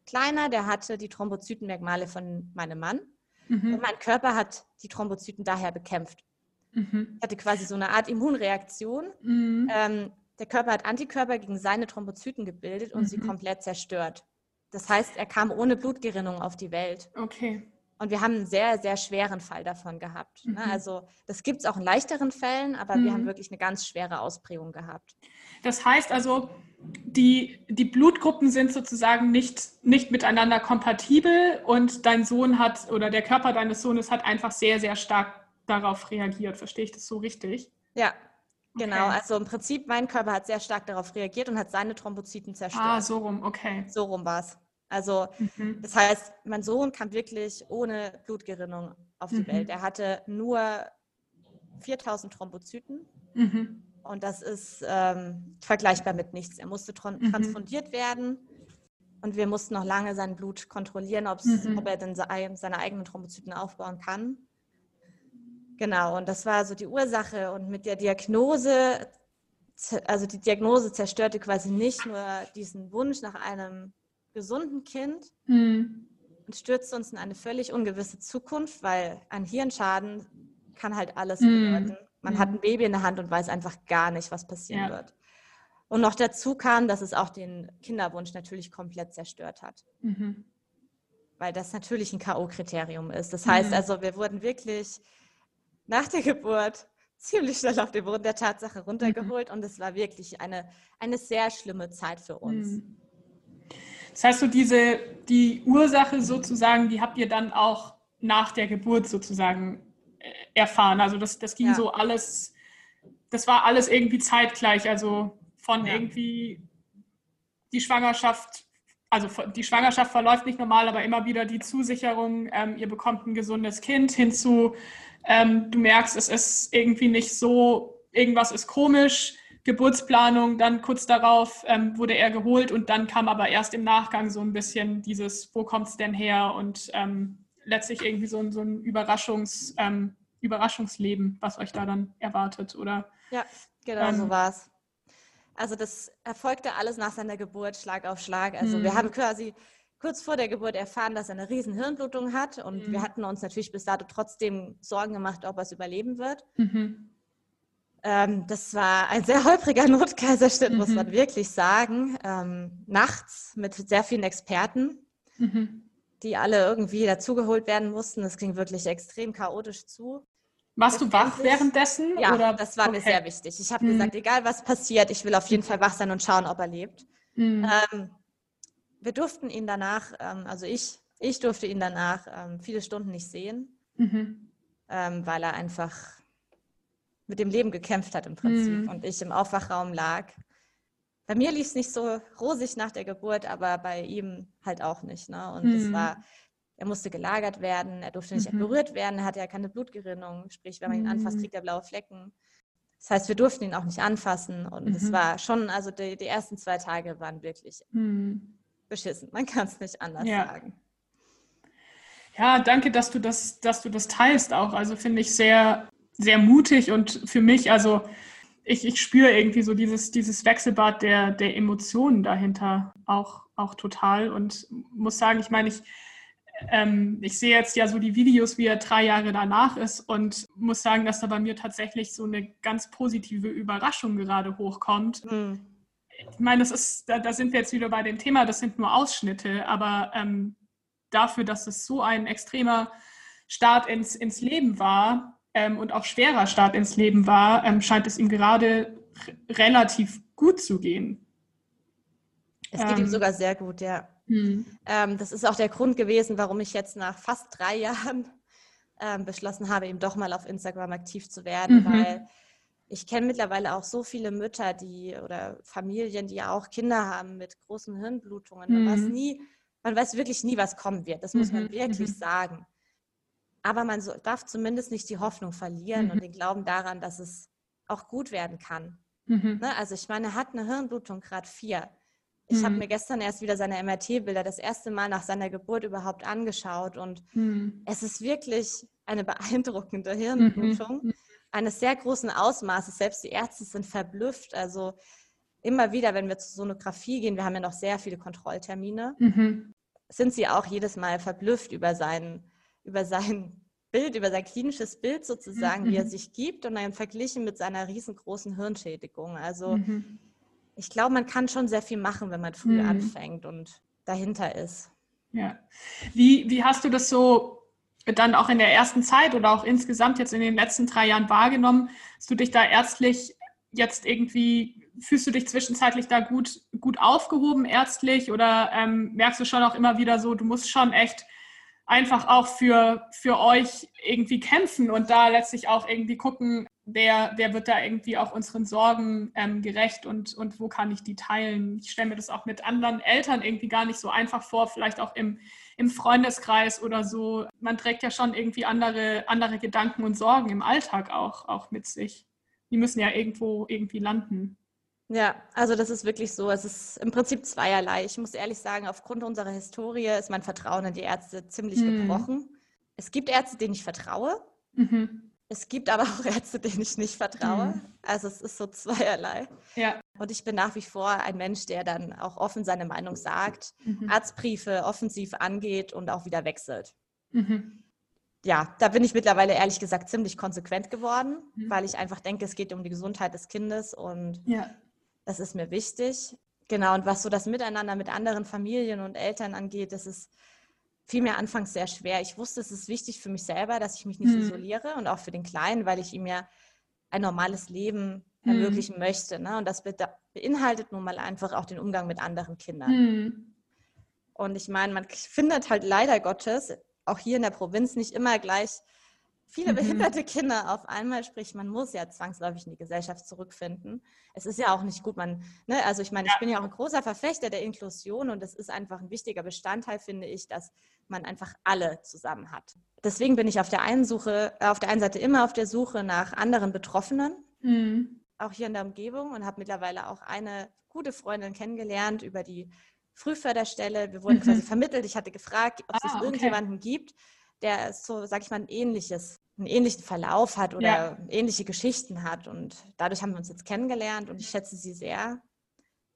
Kleiner, der hatte die Thrombozytenmerkmale von meinem Mann. Mhm. Und mein Körper hat die Thrombozyten daher bekämpft. Mhm. Ich hatte quasi so eine Art Immunreaktion. Mhm. Ähm, der Körper hat Antikörper gegen seine Thrombozyten gebildet und mhm. sie komplett zerstört. Das heißt, er kam ohne Blutgerinnung auf die Welt. Okay. Und wir haben einen sehr, sehr schweren Fall davon gehabt. Ne? Mhm. Also das gibt es auch in leichteren Fällen, aber mhm. wir haben wirklich eine ganz schwere Ausprägung gehabt. Das heißt also, die, die Blutgruppen sind sozusagen nicht, nicht miteinander kompatibel und dein Sohn hat oder der Körper deines Sohnes hat einfach sehr, sehr stark darauf reagiert. Verstehe ich das so richtig? Ja, Genau, okay. also im Prinzip, mein Körper hat sehr stark darauf reagiert und hat seine Thrombozyten zerstört. Ah, so rum, okay. So rum war es. Also mhm. das heißt, mein Sohn kam wirklich ohne Blutgerinnung auf die mhm. Welt. Er hatte nur 4000 Thrombozyten mhm. und das ist ähm, vergleichbar mit nichts. Er musste mhm. transfundiert werden und wir mussten noch lange sein Blut kontrollieren, mhm. ob er denn seine eigenen Thrombozyten aufbauen kann. Genau, und das war so die Ursache. Und mit der Diagnose, also die Diagnose zerstörte quasi nicht nur diesen Wunsch nach einem gesunden Kind mhm. und stürzte uns in eine völlig ungewisse Zukunft, weil ein Hirnschaden kann halt alles mhm. bedeuten. Man mhm. hat ein Baby in der Hand und weiß einfach gar nicht, was passieren ja. wird. Und noch dazu kam, dass es auch den Kinderwunsch natürlich komplett zerstört hat. Mhm. Weil das natürlich ein K.O.-Kriterium ist. Das heißt mhm. also, wir wurden wirklich nach der Geburt ziemlich schnell auf den Boden der Tatsache runtergeholt mhm. und es war wirklich eine, eine sehr schlimme Zeit für uns. Mhm. Das heißt, so diese, die Ursache sozusagen, die habt ihr dann auch nach der Geburt sozusagen äh, erfahren. Also das, das ging ja. so alles, das war alles irgendwie zeitgleich. Also von ja. irgendwie die Schwangerschaft, also die Schwangerschaft verläuft nicht normal, aber immer wieder die Zusicherung, ähm, ihr bekommt ein gesundes Kind hinzu ähm, du merkst, es ist irgendwie nicht so, irgendwas ist komisch. Geburtsplanung, dann kurz darauf ähm, wurde er geholt und dann kam aber erst im Nachgang so ein bisschen dieses, wo kommt es denn her und ähm, letztlich irgendwie so ein, so ein Überraschungs, ähm, Überraschungsleben, was euch da dann erwartet, oder? Ja, genau so ähm, war es. Also das erfolgte alles nach seiner Geburt, Schlag auf Schlag. Also wir mhm. haben quasi kurz vor der Geburt erfahren, dass er eine riesen Hirnblutung hat. Und mhm. wir hatten uns natürlich bis dato trotzdem Sorgen gemacht, ob er es überleben wird. Mhm. Ähm, das war ein sehr holpriger Notkaiserschnitt, mhm. muss man wirklich sagen. Ähm, nachts mit sehr vielen Experten, mhm. die alle irgendwie dazugeholt werden mussten. Das ging wirklich extrem chaotisch zu. Warst du wach währenddessen? Ja, oder? das war okay. mir sehr wichtig. Ich habe mhm. gesagt, egal was passiert, ich will auf jeden Fall wach sein und schauen, ob er lebt. Mhm. Ähm, wir durften ihn danach, ähm, also ich, ich durfte ihn danach ähm, viele Stunden nicht sehen, mhm. ähm, weil er einfach mit dem Leben gekämpft hat im Prinzip mhm. und ich im Aufwachraum lag. Bei mir lief es nicht so rosig nach der Geburt, aber bei ihm halt auch nicht. Ne? Und es mhm. war, er musste gelagert werden, er durfte nicht mhm. berührt werden, er hatte ja keine Blutgerinnung, sprich, wenn man ihn anfasst, mhm. kriegt er blaue Flecken. Das heißt, wir durften ihn auch nicht anfassen und es war schon, also die, die, ersten zwei Tage waren wirklich beschissen. Man kann es nicht anders ja. sagen. Ja, danke, dass du das, dass du das teilst auch. Also finde ich sehr, sehr mutig und für mich, also ich, ich spüre irgendwie so dieses, dieses Wechselbad der, der Emotionen dahinter auch, auch total und muss sagen, ich meine, ich, ähm, ich sehe jetzt ja so die Videos, wie er drei Jahre danach ist und muss sagen, dass da bei mir tatsächlich so eine ganz positive Überraschung gerade hochkommt. Mhm ich meine, das ist, da, da, sind wir jetzt wieder bei dem Thema, das sind nur Ausschnitte, aber ähm, dafür, dass es so ein extremer Start ins, ins Leben war ähm, und auch schwerer Start ins Leben war, ähm, scheint es ihm gerade relativ gut zu gehen. Es geht ihm ähm, sogar sehr gut, ja. Hm. Ähm, das ist auch der Grund gewesen, warum ich jetzt nach fast drei Jahren ähm, beschlossen habe, eben doch mal auf Instagram aktiv zu werden, mhm. weil ich kenne mittlerweile auch so viele Mütter, die oder Familien, die ja auch Kinder haben mit großen Hirnblutungen. Man, weiß mhm. nie, man weiß wirklich nie, was kommen wird. Das muss man mhm. wirklich mhm. sagen. Aber man so, darf zumindest nicht die Hoffnung verlieren und den Glauben daran, dass es auch gut werden kann. Ne? Also ich meine, er hat eine Hirnblutung Grad 4. Ich mhm. habe mir gestern erst wieder seine MRT-Bilder das erste Mal nach seiner Geburt überhaupt angeschaut und mhm. es ist wirklich eine beeindruckende Hirnblutung mhm. Eines sehr großen Ausmaßes. Selbst die Ärzte sind verblüfft. Also immer wieder, wenn wir zur Sonographie gehen, wir haben ja noch sehr viele Kontrolltermine, mhm. sind sie auch jedes Mal verblüfft über sein, über sein Bild, über sein klinisches Bild sozusagen, wie er mhm. sich gibt und dann verglichen mit seiner riesengroßen Hirnschädigung. Also mhm ich glaube, man kann schon sehr viel machen, wenn man früh mhm. anfängt und dahinter ist. Ja. Wie, wie hast du das so dann auch in der ersten Zeit oder auch insgesamt jetzt in den letzten drei Jahren wahrgenommen? Hast du dich da ärztlich jetzt irgendwie, fühlst du dich zwischenzeitlich da gut, gut aufgehoben ärztlich oder ähm, merkst du schon auch immer wieder so, du musst schon echt einfach auch für, für euch irgendwie kämpfen und da letztlich auch irgendwie gucken, wer, wer wird da irgendwie auch unseren Sorgen ähm, gerecht und, und wo kann ich die teilen. Ich stelle mir das auch mit anderen Eltern irgendwie gar nicht so einfach vor, vielleicht auch im, im Freundeskreis oder so. Man trägt ja schon irgendwie andere, andere Gedanken und Sorgen im Alltag auch, auch mit sich. Die müssen ja irgendwo irgendwie landen. Ja, also das ist wirklich so. Es ist im Prinzip zweierlei. Ich muss ehrlich sagen, aufgrund unserer Historie ist mein Vertrauen in die Ärzte ziemlich mhm. gebrochen. Es gibt Ärzte, denen ich vertraue. Mhm. Es gibt aber auch Ärzte, denen ich nicht vertraue. Mhm. Also es ist so zweierlei. Ja. Und ich bin nach wie vor ein Mensch, der dann auch offen seine Meinung sagt, mhm. Arztbriefe offensiv angeht und auch wieder wechselt. Mhm. Ja, da bin ich mittlerweile ehrlich gesagt ziemlich konsequent geworden, mhm. weil ich einfach denke, es geht um die Gesundheit des Kindes und ja. das ist mir wichtig. Genau, und was so das Miteinander mit anderen Familien und Eltern angeht, das ist fiel mir anfangs sehr schwer. Ich wusste, es ist wichtig für mich selber, dass ich mich nicht hm. isoliere und auch für den Kleinen, weil ich ihm ja ein normales Leben hm. ermöglichen möchte. Ne? Und das beinhaltet nun mal einfach auch den Umgang mit anderen Kindern. Hm. Und ich meine, man findet halt leider Gottes auch hier in der Provinz nicht immer gleich viele mhm. behinderte Kinder auf einmal, sprich, man muss ja zwangsläufig in die Gesellschaft zurückfinden. Es ist ja auch nicht gut, man, ne, also ich meine, ich bin ja auch ein großer Verfechter der Inklusion und es ist einfach ein wichtiger Bestandteil, finde ich, dass man einfach alle zusammen hat. Deswegen bin ich auf der einen Suche, äh, auf der einen Seite immer auf der Suche nach anderen Betroffenen, mhm. auch hier in der Umgebung und habe mittlerweile auch eine gute Freundin kennengelernt über die Frühförderstelle. Wir wurden mhm. quasi vermittelt. Ich hatte gefragt, ob ah, es irgendjemanden okay. gibt, der so, sag ich mal, ein ähnliches, einen ähnlichen Verlauf hat oder ja. ähnliche Geschichten hat. Und dadurch haben wir uns jetzt kennengelernt und ich schätze sie sehr.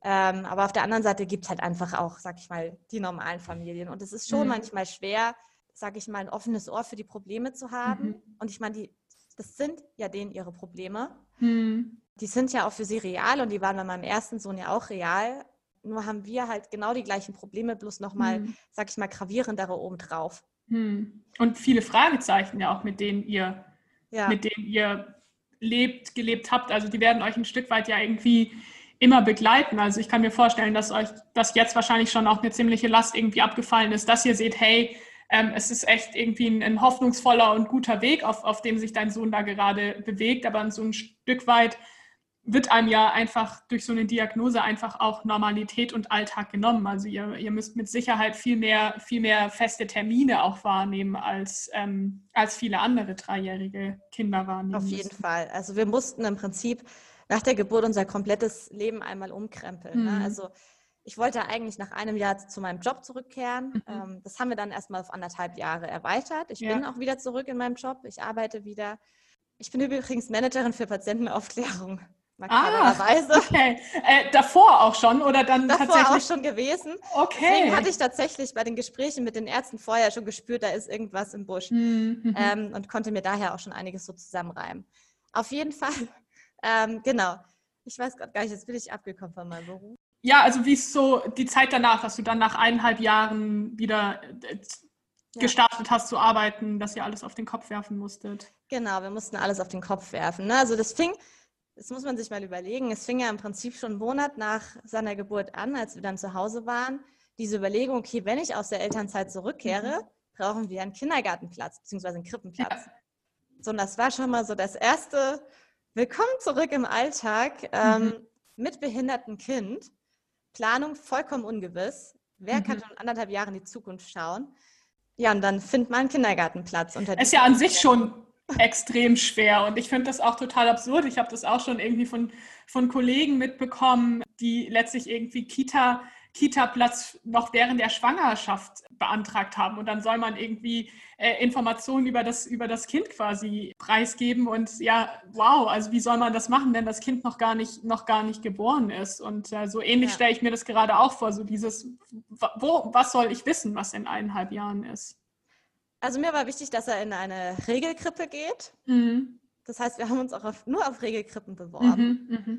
Ähm, aber auf der anderen Seite gibt es halt einfach auch, sag ich mal, die normalen Familien. Und es ist schon mhm. manchmal schwer, sag ich mal, ein offenes Ohr für die Probleme zu haben. Mhm. Und ich meine, die, das sind ja denen ihre Probleme. Mhm. Die sind ja auch für sie real und die waren bei meinem ersten Sohn ja auch real. Nur haben wir halt genau die gleichen Probleme, bloß nochmal, mhm. sag ich mal, gravierendere obendrauf. Hm. Und viele Fragezeichen ja auch, mit denen ihr, ja. mit denen ihr lebt, gelebt habt. Also die werden euch ein Stück weit ja irgendwie immer begleiten. Also ich kann mir vorstellen, dass euch das jetzt wahrscheinlich schon auch eine ziemliche Last irgendwie abgefallen ist, dass ihr seht, hey, ähm, es ist echt irgendwie ein, ein, hoffnungsvoller und guter Weg, auf, auf dem sich dein Sohn da gerade bewegt, aber so ein Stück weit wird einem ja einfach durch so eine Diagnose einfach auch Normalität und Alltag genommen. Also ihr, ihr müsst mit Sicherheit viel mehr, viel mehr feste Termine auch wahrnehmen, als, ähm, als viele andere dreijährige Kinder wahrnehmen. Auf jeden müssen. Fall. Also wir mussten im Prinzip nach der Geburt unser komplettes Leben einmal umkrempeln. Ne? Mhm. Ne? Also ich wollte eigentlich nach einem Jahr zu meinem Job zurückkehren. Mhm. Ähm, das haben wir dann erstmal auf anderthalb Jahre erweitert. Ich ja. bin auch wieder zurück in meinem Job. Ich arbeite wieder. Ich bin übrigens Managerin für Patientenaufklärung makabererweise. Ah, okay. Äh, davor auch schon oder dann davor tatsächlich? auch schon gewesen. Okay. Deswegen hatte ich tatsächlich bei den Gesprächen mit den Ärzten vorher schon gespürt, da ist irgendwas im Busch mhm. ähm, und konnte mir daher auch schon einiges so zusammenreimen. Auf jeden Fall, ähm, genau. Ich weiß gerade gar nicht, jetzt bin ich abgekommen von meinem Beruf. Ja, also wie ist so die Zeit danach, dass du dann nach eineinhalb Jahren wieder äh, gestartet hast zu arbeiten, dass ihr alles auf den Kopf werfen musstet. Genau, wir mussten alles auf den Kopf werfen. Ne? Also das fing, das muss man sich mal überlegen, es fing ja im Prinzip schon einen Monat nach seiner Geburt an, als wir dann zu Hause waren. Diese Überlegung, okay, wenn ich aus der Elternzeit zurückkehre, mhm. brauchen wir einen Kindergartenplatz bzw. einen Krippenplatz. Ja. So, und das war schon mal so das erste Willkommen zurück im Alltag ähm, mhm. mit behindertem Kind. Planung vollkommen ungewiss. Wer mhm. kann schon anderthalb Jahre in die Zukunft schauen? Ja, und dann findet man einen Kindergartenplatz. Unter ist ja an sich schon extrem schwer und ich finde das auch total absurd. Ich habe das auch schon irgendwie von, von Kollegen mitbekommen, die letztlich irgendwie Kita Kita-Platz noch während der Schwangerschaft beantragt haben. Und dann soll man irgendwie äh, Informationen über das, über das Kind quasi preisgeben. Und ja, wow, also wie soll man das machen, wenn das Kind noch gar nicht, noch gar nicht geboren ist? Und äh, so ähnlich ja. stelle ich mir das gerade auch vor, so dieses, wo, was soll ich wissen, was in eineinhalb Jahren ist? Also mir war wichtig, dass er in eine Regelkrippe geht. Mhm. Das heißt, wir haben uns auch auf, nur auf Regelkrippen beworben. Mhm, mh.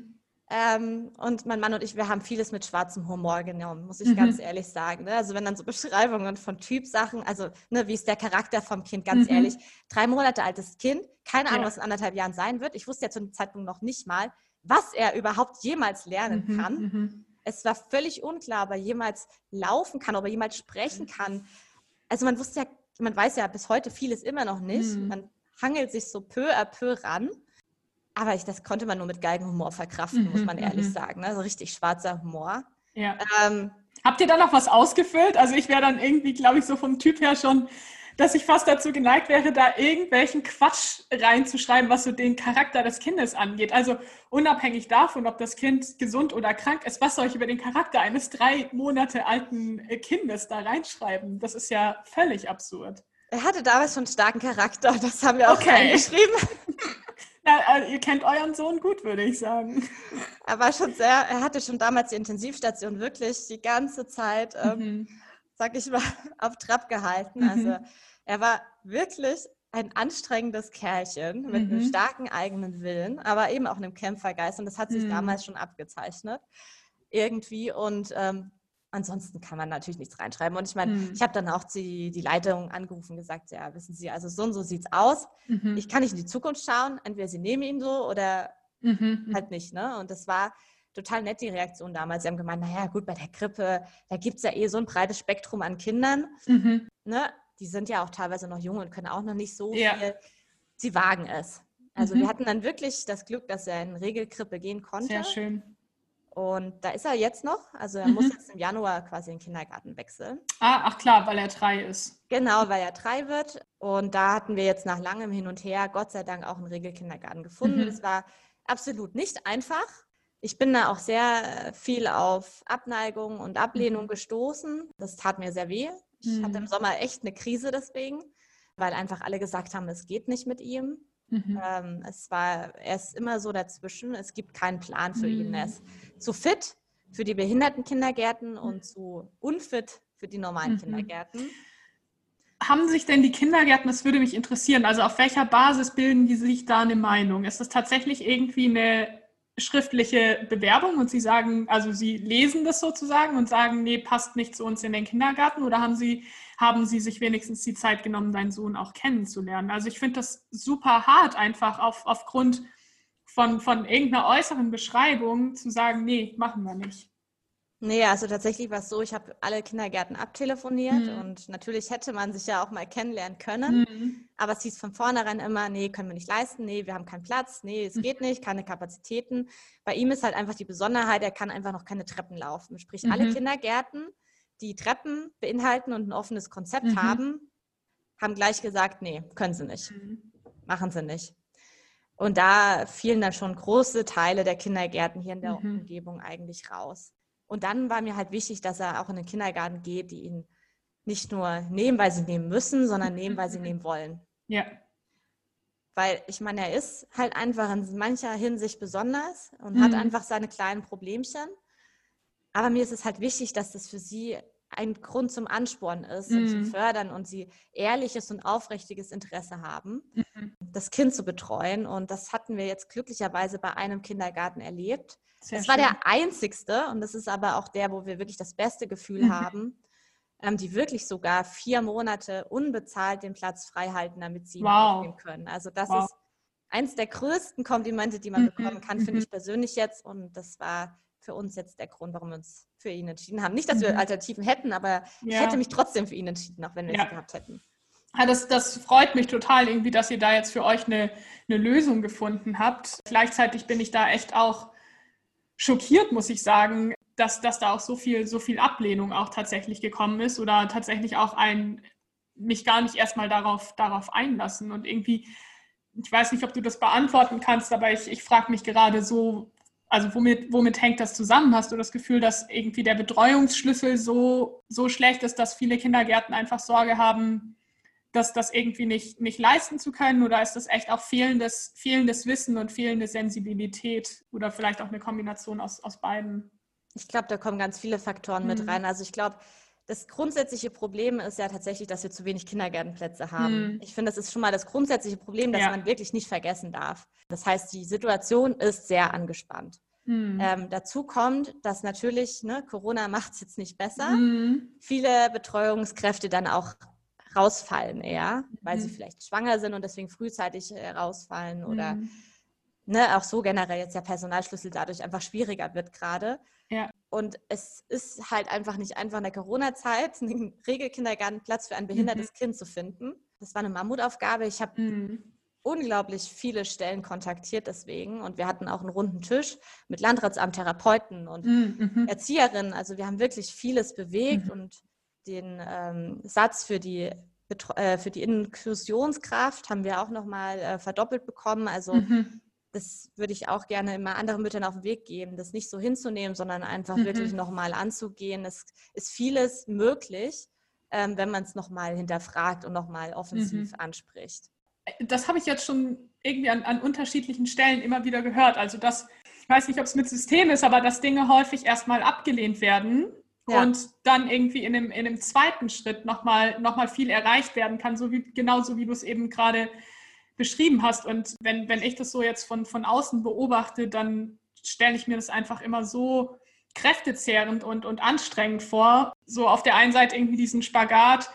Ähm, und mein Mann und ich, wir haben vieles mit schwarzem Humor genommen, muss ich mhm. ganz ehrlich sagen. Ne? Also wenn dann so Beschreibungen von Typsachen, also ne, wie ist der Charakter vom Kind, ganz mhm. ehrlich. Drei Monate altes Kind, keine Ahnung, ja. was in anderthalb Jahren sein wird. Ich wusste ja zu dem Zeitpunkt noch nicht mal, was er überhaupt jemals lernen mhm. kann. Mhm. Es war völlig unklar, ob er jemals laufen kann, ob er jemals sprechen kann. Also man wusste ja, man weiß ja bis heute vieles immer noch nicht. Mhm. Man hangelt sich so peu à peu ran. Aber ich, das konnte man nur mit Geigenhumor verkraften, mhm, muss man ehrlich mhm. sagen. Ne? So richtig schwarzer Humor. Ja. Ähm, Habt ihr da noch was ausgefüllt? Also ich wäre dann irgendwie, glaube ich, so vom Typ her schon, dass ich fast dazu geneigt wäre, da irgendwelchen Quatsch reinzuschreiben, was so den Charakter des Kindes angeht. Also unabhängig davon, ob das Kind gesund oder krank ist, was soll ich über den Charakter eines drei Monate alten äh, Kindes da reinschreiben? Das ist ja völlig absurd. Er hatte damals schon einen starken Charakter, das haben wir auch okay. reingeschrieben. Ja, also ihr kennt euren Sohn gut, würde ich sagen. Er war schon sehr, er hatte schon damals die Intensivstation wirklich die ganze Zeit, ähm, mhm. sag ich mal, auf Trab gehalten. Mhm. Also er war wirklich ein anstrengendes Kerlchen mit mhm. einem starken eigenen Willen, aber eben auch einem Kämpfergeist. Und das hat sich mhm. damals schon abgezeichnet irgendwie. Und ähm, ansonsten kann man natürlich nichts reinschreiben. Und ich meine, mhm. ich habe dann auch die, die Leitung angerufen und gesagt, ja, wissen Sie, also so und so sieht es aus. Mhm. Ich kann nicht in die Zukunft schauen. Entweder Sie nehmen ihn so oder mhm. halt nicht. Ne? Und das war total nett, die Reaktion damals. Sie haben gemeint, naja, gut, bei der Grippe, da gibt es ja eh so ein breites Spektrum an Kindern. Mhm. Ne? Die sind ja auch teilweise noch jung und können auch noch nicht so ja. viel. Sie wagen es. Also wir mhm. hatten dann wirklich das Glück, dass er in Regelkrippe gehen konnte. Sehr schön. Und da ist er jetzt noch. Also er mhm. muss jetzt im Januar quasi in den Kindergarten wechseln. Ah, ach klar, weil er drei ist. Genau, weil er drei wird. Und da hatten wir jetzt nach langem Hin und Her Gott sei Dank auch einen Regelkindergarten gefunden. Mhm. Es war absolut nicht einfach. Ich bin da auch sehr viel auf Abneigung und Ablehnung mhm. gestoßen. Das tat mir sehr weh. Ich hatte im mhm. Sommer echt eine Krise deswegen, weil einfach alle gesagt haben, es geht nicht mit ihm. Mhm. Ähm, es war, er ist immer so dazwischen. Es gibt keinen Plan für mhm. ihn. Er ist zu fit für die behinderten Kindergärten und zu unfit für die normalen mhm. Kindergärten. Haben sich denn die Kindergärten, das würde mich interessieren, also auf welcher Basis bilden die sich da eine Meinung? Ist das tatsächlich irgendwie eine schriftliche Bewerbung und Sie sagen, also Sie lesen das sozusagen und sagen, nee, passt nicht zu uns in den Kindergarten oder haben Sie, haben Sie sich wenigstens die Zeit genommen, deinen Sohn auch kennenzulernen? Also ich finde das super hart, einfach auf, aufgrund von, von irgendeiner äußeren Beschreibung zu sagen, nee, machen wir nicht. Nee, also tatsächlich war es so, ich habe alle Kindergärten abtelefoniert mhm. und natürlich hätte man sich ja auch mal kennenlernen können, mhm. aber es hieß von vornherein immer, nee, können wir nicht leisten, nee, wir haben keinen Platz, nee, es mhm. geht nicht, keine Kapazitäten. Bei ihm ist halt einfach die Besonderheit, er kann einfach noch keine Treppen laufen. Sprich, alle mhm. Kindergärten, die Treppen beinhalten und ein offenes Konzept mhm. haben, haben gleich gesagt, nee, können sie nicht, mhm. machen sie nicht. Und da fielen dann schon große Teile der Kindergärten hier in der mhm. Umgebung eigentlich raus. Und dann war mir halt wichtig, dass er auch in den Kindergarten geht, die ihn nicht nur nehmen, weil sie nehmen müssen, sondern nehmen, weil sie nehmen wollen. Ja. Weil ich meine, er ist halt einfach in mancher Hinsicht besonders und mhm. hat einfach seine kleinen Problemchen. Aber mir ist es halt wichtig, dass das für sie ein Grund zum Ansporn ist mhm. und zu fördern und sie ehrliches und aufrichtiges Interesse haben, mhm. das Kind zu betreuen. Und das hatten wir jetzt glücklicherweise bei einem Kindergarten erlebt. Sehr das schön. war der einzigste und das ist aber auch der, wo wir wirklich das beste Gefühl mhm. haben, ähm, die wirklich sogar vier Monate unbezahlt den Platz frei halten, damit sie wow. gehen können. Also das wow. ist eins der größten Komplimente, die man mhm. bekommen kann, finde ich mhm. persönlich jetzt. Und das war für uns jetzt der Grund, warum wir uns für ihn entschieden haben. Nicht, dass wir mhm. Alternativen hätten, aber ja. ich hätte mich trotzdem für ihn entschieden, auch wenn wir ja. es gehabt hätten. Ja, das, das freut mich total irgendwie, dass ihr da jetzt für euch eine, eine Lösung gefunden habt. Gleichzeitig bin ich da echt auch schockiert, muss ich sagen, dass, dass da auch so viel, so viel Ablehnung auch tatsächlich gekommen ist oder tatsächlich auch ein mich gar nicht erstmal darauf, darauf einlassen. Und irgendwie, ich weiß nicht, ob du das beantworten kannst, aber ich, ich frage mich gerade so, also womit, womit hängt das zusammen? Hast du das Gefühl, dass irgendwie der Betreuungsschlüssel so, so schlecht ist, dass viele Kindergärten einfach Sorge haben, das, das irgendwie nicht, nicht leisten zu können? Oder ist das echt auch fehlendes, fehlendes Wissen und fehlende Sensibilität oder vielleicht auch eine Kombination aus, aus beiden? Ich glaube, da kommen ganz viele Faktoren mhm. mit rein. Also ich glaube, das grundsätzliche Problem ist ja tatsächlich, dass wir zu wenig Kindergärtenplätze haben. Mhm. Ich finde, das ist schon mal das grundsätzliche Problem, das ja. man wirklich nicht vergessen darf. Das heißt, die Situation ist sehr angespannt. Mhm. Ähm, dazu kommt, dass natürlich, ne, Corona macht es jetzt nicht besser, mhm. viele Betreuungskräfte dann auch rausfallen eher, weil sie mhm. vielleicht schwanger sind und deswegen frühzeitig äh, rausfallen oder mhm. ne, auch so generell jetzt der Personalschlüssel dadurch einfach schwieriger wird gerade. Ja. Und es ist halt einfach nicht einfach in der Corona-Zeit, einen Regelkindergartenplatz für ein behindertes mhm. Kind zu finden. Das war eine Mammutaufgabe. Ich habe mhm. Unglaublich viele Stellen kontaktiert deswegen. Und wir hatten auch einen runden Tisch mit Landratsamt, Therapeuten und mhm. mhm. Erzieherinnen. Also wir haben wirklich vieles bewegt mhm. und den ähm, Satz für die äh, für die Inklusionskraft haben wir auch nochmal äh, verdoppelt bekommen. Also mhm das würde ich auch gerne immer anderen Müttern auf den Weg geben, das nicht so hinzunehmen, sondern einfach mhm. wirklich nochmal anzugehen. Es ist vieles möglich, ähm, wenn man es nochmal hinterfragt und nochmal offensiv mhm. anspricht. Das habe ich jetzt schon irgendwie an, an, unterschiedlichen Stellen immer wieder gehört. Also dass, ich weiß nicht, ob es mit System ist, aber dass Dinge häufig erstmal abgelehnt werden ja. und dann irgendwie in einem, in einem zweiten Schritt nochmal noch mal viel erreicht werden kann, so wie, genauso wie du es eben gerade beschrieben hast. Und wenn, wenn ich das so jetzt von, von außen beobachte, dann stelle ich mir das einfach immer so kräftezehrend und, und anstrengend vor. So auf der einen Seite irgendwie diesen Spagat.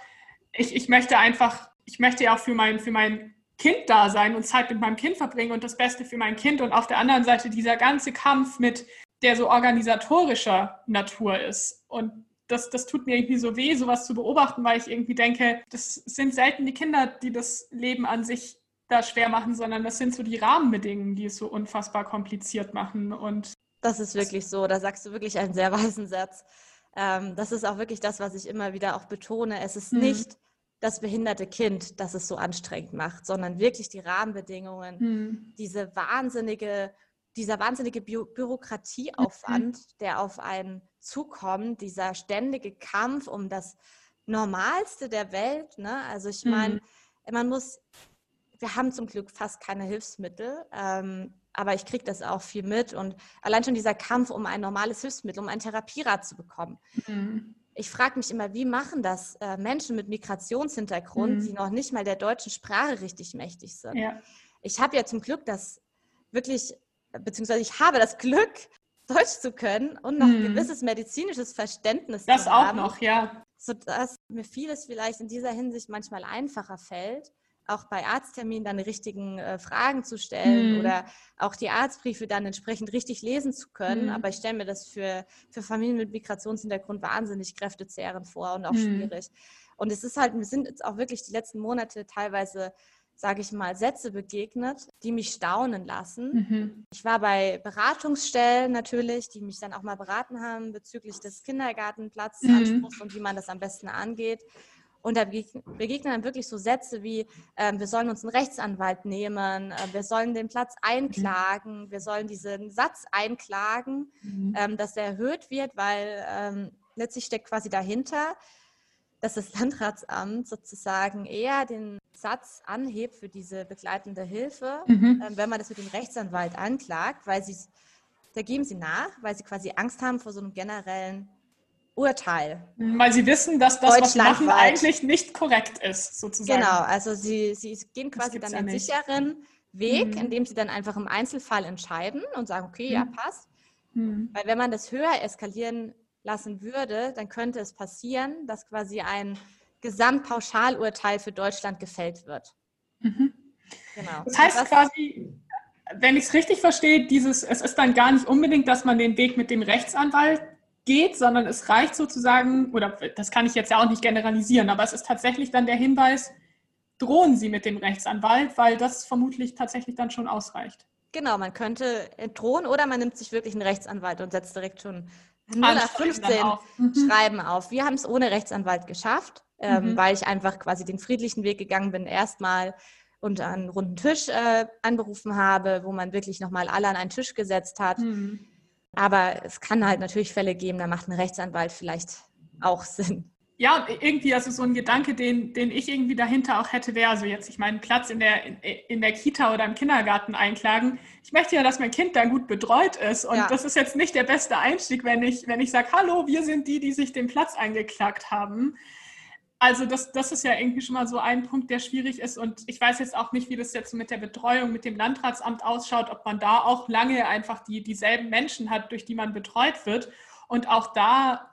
Ich, ich möchte einfach, ich möchte ja auch für mein, für mein Kind da sein und Zeit mit meinem Kind verbringen und das Beste für mein Kind. Und auf der anderen Seite dieser ganze Kampf mit, der so organisatorischer Natur ist. Und das, das tut mir irgendwie so weh, sowas zu beobachten, weil ich irgendwie denke, das sind selten die Kinder, die das Leben an sich da schwer machen, sondern das sind so die Rahmenbedingungen, die es so unfassbar kompliziert machen. Und das ist wirklich so. Da sagst du wirklich einen sehr weisen Satz. Ähm, das ist auch wirklich das, was ich immer wieder auch betone. Es ist mhm. nicht das behinderte Kind, das es so anstrengend macht, sondern wirklich die Rahmenbedingungen, mhm. diese wahnsinnige, dieser wahnsinnige Bü Bürokratieaufwand, mhm. der auf einen zukommt, dieser ständige Kampf um das Normalste der Welt. Ne? Also ich meine, mhm. man muss wir haben zum Glück fast keine Hilfsmittel, ähm, aber ich kriege das auch viel mit. Und allein schon dieser Kampf um ein normales Hilfsmittel, um ein Therapierad zu bekommen. Mhm. Ich frage mich immer, wie machen das äh, Menschen mit Migrationshintergrund, mhm. die noch nicht mal der deutschen Sprache richtig mächtig sind? Ja. Ich habe ja zum Glück das wirklich, beziehungsweise ich habe das Glück, Deutsch zu können und noch mhm. ein gewisses medizinisches Verständnis das zu haben. Das auch noch, ja. Sodass mir vieles vielleicht in dieser Hinsicht manchmal einfacher fällt auch bei Arztterminen dann die richtigen äh, Fragen zu stellen mhm. oder auch die Arztbriefe dann entsprechend richtig lesen zu können. Mhm. Aber ich stelle mir das für, für Familien mit Migrationshintergrund wahnsinnig kräftezehrend vor und auch mhm. schwierig. Und es ist halt, wir sind jetzt auch wirklich die letzten Monate teilweise sage ich mal, Sätze begegnet, die mich staunen lassen. Mhm. Ich war bei Beratungsstellen natürlich, die mich dann auch mal beraten haben bezüglich des Kindergartenplatzanspruchs mhm. und wie man das am besten angeht. Und da begegnen dann wirklich so Sätze wie, äh, wir sollen uns einen Rechtsanwalt nehmen, äh, wir sollen den Platz einklagen, wir sollen diesen Satz einklagen, mhm. ähm, dass er erhöht wird, weil ähm, letztlich steckt quasi dahinter, dass das Landratsamt sozusagen eher den Satz anhebt für diese begleitende Hilfe, mhm. äh, wenn man das mit dem Rechtsanwalt anklagt, weil sie, da geben sie nach, weil sie quasi Angst haben vor so einem generellen Urteil. Weil sie wissen, dass das, was sie machen, eigentlich nicht korrekt ist, sozusagen. Genau, also sie, sie gehen quasi dann ja den nicht. sicheren Weg, mhm. indem sie dann einfach im Einzelfall entscheiden und sagen, okay, mhm. ja, passt. Mhm. Weil wenn man das höher eskalieren lassen würde, dann könnte es passieren, dass quasi ein Gesamtpauschalurteil für Deutschland gefällt wird. Mhm. Genau. Das heißt quasi, wenn ich es richtig verstehe, dieses, es ist dann gar nicht unbedingt, dass man den Weg mit dem Rechtsanwalt geht, sondern es reicht sozusagen, oder das kann ich jetzt ja auch nicht generalisieren, aber es ist tatsächlich dann der Hinweis, drohen Sie mit dem Rechtsanwalt, weil das vermutlich tatsächlich dann schon ausreicht. Genau, man könnte drohen oder man nimmt sich wirklich einen Rechtsanwalt und setzt direkt schon 0 auf 15 auf. Mhm. Schreiben auf. Wir haben es ohne Rechtsanwalt geschafft, ähm, mhm. weil ich einfach quasi den friedlichen Weg gegangen bin, erstmal und einen runden Tisch äh, anberufen habe, wo man wirklich nochmal alle an einen Tisch gesetzt hat. Mhm. Aber es kann halt natürlich Fälle geben, da macht ein Rechtsanwalt vielleicht auch Sinn. Ja, irgendwie, also so ein Gedanke, den, den ich irgendwie dahinter auch hätte, wäre also jetzt, ich meine, Platz in der, in, in, der Kita oder im Kindergarten einklagen. Ich möchte ja, dass mein Kind da gut betreut ist. Und ja. das ist jetzt nicht der beste Einstieg, wenn ich, wenn ich sage, hallo, wir sind die, die sich den Platz eingeklagt haben. Also das, das ist ja irgendwie schon mal so ein Punkt, der schwierig ist. Und ich weiß jetzt auch nicht, wie das jetzt mit der Betreuung mit dem Landratsamt ausschaut, ob man da auch lange einfach die, dieselben Menschen hat, durch die man betreut wird. Und auch da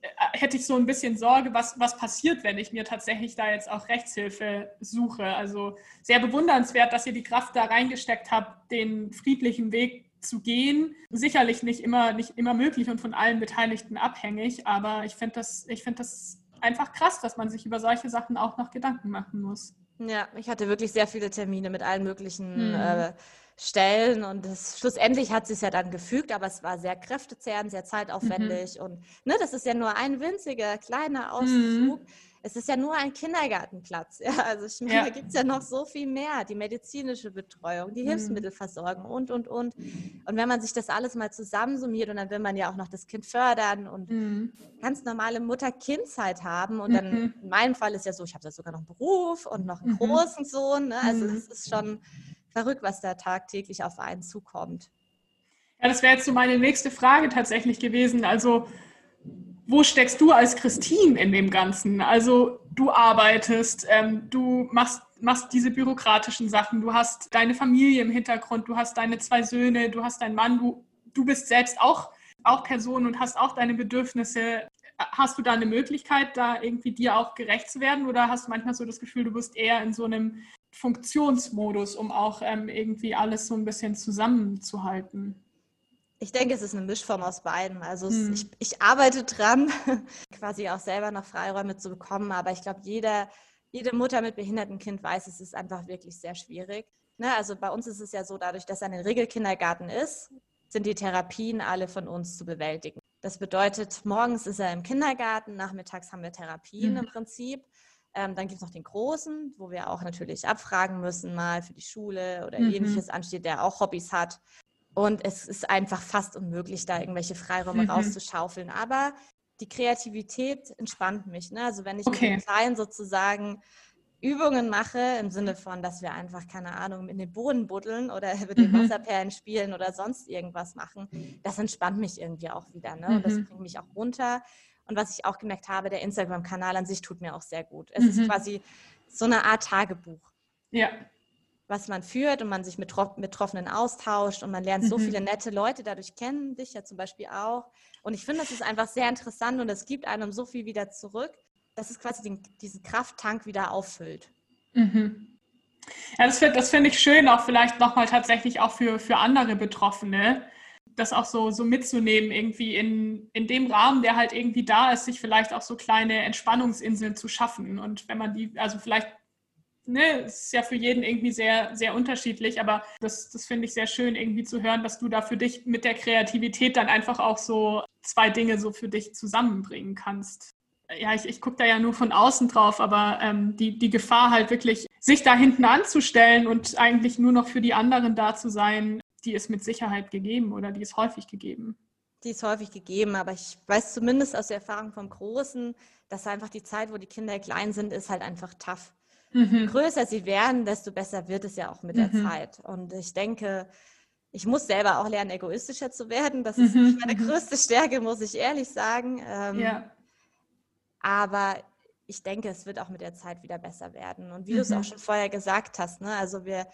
äh, hätte ich so ein bisschen Sorge, was, was passiert, wenn ich mir tatsächlich da jetzt auch Rechtshilfe suche. Also sehr bewundernswert, dass ihr die Kraft da reingesteckt habt, den friedlichen Weg zu gehen. Sicherlich nicht immer, nicht immer möglich und von allen Beteiligten abhängig, aber ich finde das, ich finde das einfach krass, dass man sich über solche Sachen auch noch Gedanken machen muss. Ja, ich hatte wirklich sehr viele Termine mit allen möglichen hm. äh, Stellen und das, schlussendlich hat sie es ja dann gefügt, aber es war sehr kräftezehrend, sehr zeitaufwendig mhm. und ne, das ist ja nur ein winziger kleiner Auszug. Mhm es ist ja nur ein Kindergartenplatz. Ja? Also ich meine, ja. da gibt es ja noch so viel mehr. Die medizinische Betreuung, die mhm. Hilfsmittelversorgung und, und, und. Und wenn man sich das alles mal zusammensummiert und dann will man ja auch noch das Kind fördern und mhm. ganz normale Mutter-Kind-Zeit haben. Und dann, mhm. in meinem Fall ist ja so, ich habe da sogar noch einen Beruf und noch einen mhm. großen Sohn. Ne? Also es mhm. ist schon verrückt, was da tagtäglich auf einen zukommt. Ja, das wäre jetzt so meine nächste Frage tatsächlich gewesen. Also wo steckst du als Christine in dem Ganzen? Also du arbeitest, ähm, du machst, machst diese bürokratischen Sachen, du hast deine Familie im Hintergrund, du hast deine zwei Söhne, du hast deinen Mann, du, du bist selbst auch, auch Person und hast auch deine Bedürfnisse. Hast du da eine Möglichkeit, da irgendwie dir auch gerecht zu werden oder hast du manchmal so das Gefühl, du bist eher in so einem Funktionsmodus, um auch ähm, irgendwie alles so ein bisschen zusammenzuhalten? Ich denke, es ist eine Mischform aus beiden. Also hm. ich, ich, arbeite dran, quasi auch selber noch Freiräume zu bekommen, aber ich glaube, jeder, jede Mutter mit behindertem Kind weiß, es ist einfach wirklich sehr schwierig. Ne? Also bei uns ist es ja so, dadurch, dass er ein Regelkindergarten ist, sind die Therapien alle von uns zu bewältigen. Das bedeutet, morgens ist er im Kindergarten, nachmittags haben wir Therapien mhm. im Prinzip. Ähm, dann gibt es noch den Großen, wo wir auch natürlich abfragen müssen, mal für die Schule oder mhm. ähnliches ansteht, der auch Hobbys hat. Und es ist einfach fast unmöglich, da irgendwelche Freiräume mhm. rauszuschaufeln. Aber die Kreativität entspannt mich. Ne? Also wenn ich okay. mit Kleinen sozusagen Übungen mache, im Sinne von, dass wir einfach, keine Ahnung, in den Boden buddeln oder mit den mhm. Wasserperlen spielen oder sonst irgendwas machen, das entspannt mich irgendwie auch wieder. Ne? Und das mhm. bringt mich auch runter. Und was ich auch gemerkt habe, der Instagram-Kanal an sich tut mir auch sehr gut. Es mhm. ist quasi so eine Art Tagebuch. Ja was man führt und man sich mit Betroffenen austauscht und man lernt so mhm. viele nette Leute dadurch kennen, dich ja zum Beispiel auch. Und ich finde, das ist einfach sehr interessant und es gibt einem so viel wieder zurück, dass es quasi den, diesen Krafttank wieder auffüllt. Mhm. Ja, das finde find ich schön, auch vielleicht nochmal tatsächlich auch für, für andere Betroffene, das auch so, so mitzunehmen, irgendwie in, in dem Rahmen, der halt irgendwie da ist, sich vielleicht auch so kleine Entspannungsinseln zu schaffen. Und wenn man die, also vielleicht ne, es ist ja für jeden irgendwie sehr, sehr unterschiedlich, aber das, das finde ich sehr schön, irgendwie zu hören, dass du da für dich mit der Kreativität dann einfach auch so zwei Dinge so für dich zusammenbringen kannst. Ja, ich, ich gucke da ja nur von außen drauf, aber ähm, die, die Gefahr halt wirklich, sich da hinten anzustellen und eigentlich nur noch für die anderen da zu sein, die ist mit Sicherheit gegeben oder die ist häufig gegeben. Die ist häufig gegeben, aber ich weiß zumindest aus der Erfahrung vom Großen, dass einfach die Zeit, wo die Kinder klein sind, ist halt einfach tough. Mhm. größer sie werden, desto besser wird es ja auch mit mhm. der Zeit. Und ich denke, ich muss selber auch lernen, egoistischer zu werden. Das ist mhm. meine mhm. größte Stärke, muss ich ehrlich sagen. Ähm, ja. Aber ich denke, es wird auch mit der Zeit wieder besser werden. Und wie du es auch mhm. schon vorher gesagt hast, ne, also wir,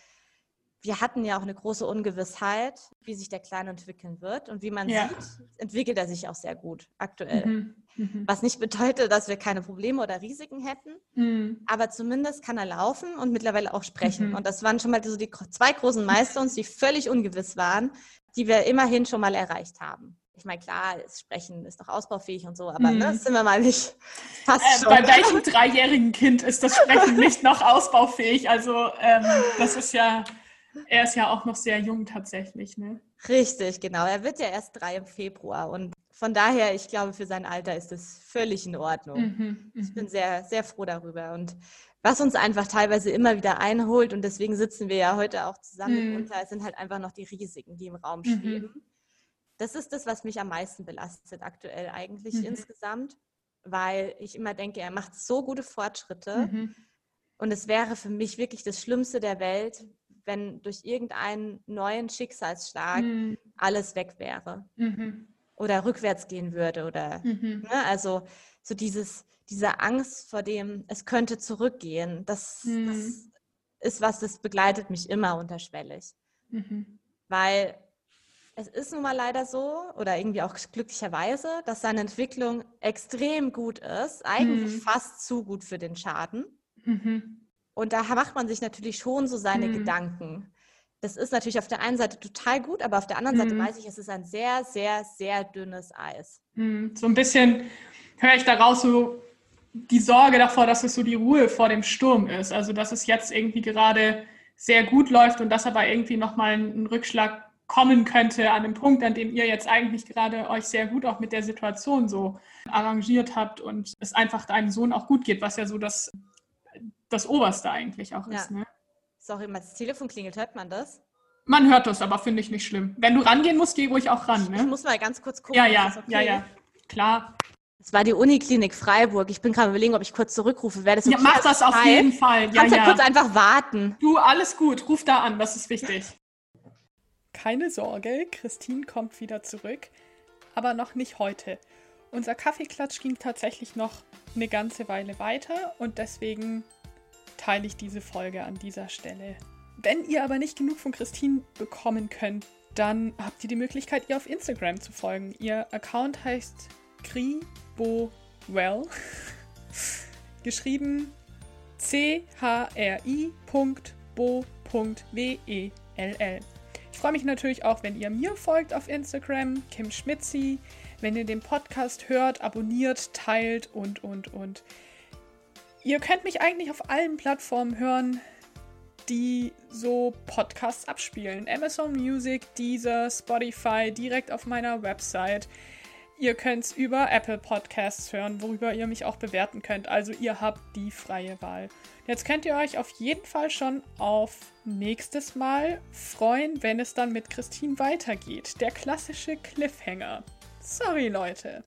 wir hatten ja auch eine große Ungewissheit, wie sich der Kleine entwickeln wird. Und wie man ja. sieht, entwickelt er sich auch sehr gut aktuell. Mhm. Mhm. Was nicht bedeutet, dass wir keine Probleme oder Risiken hätten, mhm. aber zumindest kann er laufen und mittlerweile auch sprechen. Mhm. Und das waren schon mal so die zwei großen Milestones, die völlig ungewiss waren, die wir immerhin schon mal erreicht haben. Ich meine, klar, Sprechen ist noch ausbaufähig und so, aber ne, mhm. sind wir mal nicht fast äh, schon. Bei welchem dreijährigen Kind ist das Sprechen nicht noch ausbaufähig? Also ähm, das ist ja er ist ja auch noch sehr jung tatsächlich, ne? Richtig, genau. Er wird ja erst drei im Februar und von daher, ich glaube, für sein Alter ist es völlig in Ordnung. Mhm, ich bin mhm. sehr, sehr froh darüber. Und was uns einfach teilweise immer wieder einholt, und deswegen sitzen wir ja heute auch zusammen mhm. unter, sind halt einfach noch die Risiken, die im Raum mhm. schweben. Das ist das, was mich am meisten belastet aktuell eigentlich mhm. insgesamt, weil ich immer denke, er macht so gute Fortschritte. Mhm. Und es wäre für mich wirklich das Schlimmste der Welt, wenn durch irgendeinen neuen Schicksalsschlag mhm. alles weg wäre mhm. oder rückwärts gehen würde oder mhm. ne, also so dieses diese Angst vor dem es könnte zurückgehen das, das mhm. ist was das begleitet mich immer unterschwellig mhm. weil es ist nun mal leider so oder irgendwie auch glücklicherweise dass seine Entwicklung extrem gut ist eigentlich mhm. fast zu gut für den Schaden und da macht man sich natürlich schon so seine mhm. Gedanken. Das ist natürlich auf der einen Seite total gut, aber auf der anderen Seite mhm. weiß ich, es ist ein sehr, sehr, sehr dünnes Eis. Mhm. So ein bisschen höre ich daraus so die Sorge davor, dass es so die Ruhe vor dem Sturm ist. Also dass es jetzt irgendwie gerade sehr gut läuft und dass aber irgendwie nochmal ein Rückschlag kommen könnte an dem Punkt, an dem ihr jetzt eigentlich gerade euch sehr gut auch mit der Situation so arrangiert habt und es einfach deinem Sohn auch gut geht, was ja so das das Oberste eigentlich auch ist. Ne? Sorry, das Telefon klingelt, hört man das? Man hört das, aber finde ich nicht schlimm. Wenn du rangehen musst, geh ruhig auch ran. Ne? Ich muss mal ganz kurz gucken. Ja, ja, okay? ja, ja, klar. Es war die Uniklinik Freiburg. Ich bin gerade überlegen, ob ich kurz zurückrufe. Wäre das okay? Ja, mach das auf jeden Fall. Ja, Kannst ja, ja kurz einfach warten. Du, alles gut. Ruf da an, das ist wichtig. Keine Sorge, Christine kommt wieder zurück, aber noch nicht heute. Unser Kaffeeklatsch ging tatsächlich noch eine ganze Weile weiter und deswegen teile ich diese Folge an dieser Stelle. Wenn ihr aber nicht genug von Christine bekommen könnt, dann habt ihr die Möglichkeit, ihr auf Instagram zu folgen. Ihr Account heißt CriBoWell. Geschrieben c-h-r-i.bo.w-e-l-l. Ich freue mich natürlich auch, wenn ihr mir folgt auf Instagram, Kim Schmitzi, wenn ihr den Podcast hört, abonniert, teilt und, und, und. Ihr könnt mich eigentlich auf allen Plattformen hören, die so Podcasts abspielen. Amazon Music, Deezer, Spotify, direkt auf meiner Website. Ihr könnt es über Apple Podcasts hören, worüber ihr mich auch bewerten könnt. Also ihr habt die freie Wahl. Jetzt könnt ihr euch auf jeden Fall schon auf nächstes Mal freuen, wenn es dann mit Christine weitergeht. Der klassische Cliffhanger. Sorry, Leute.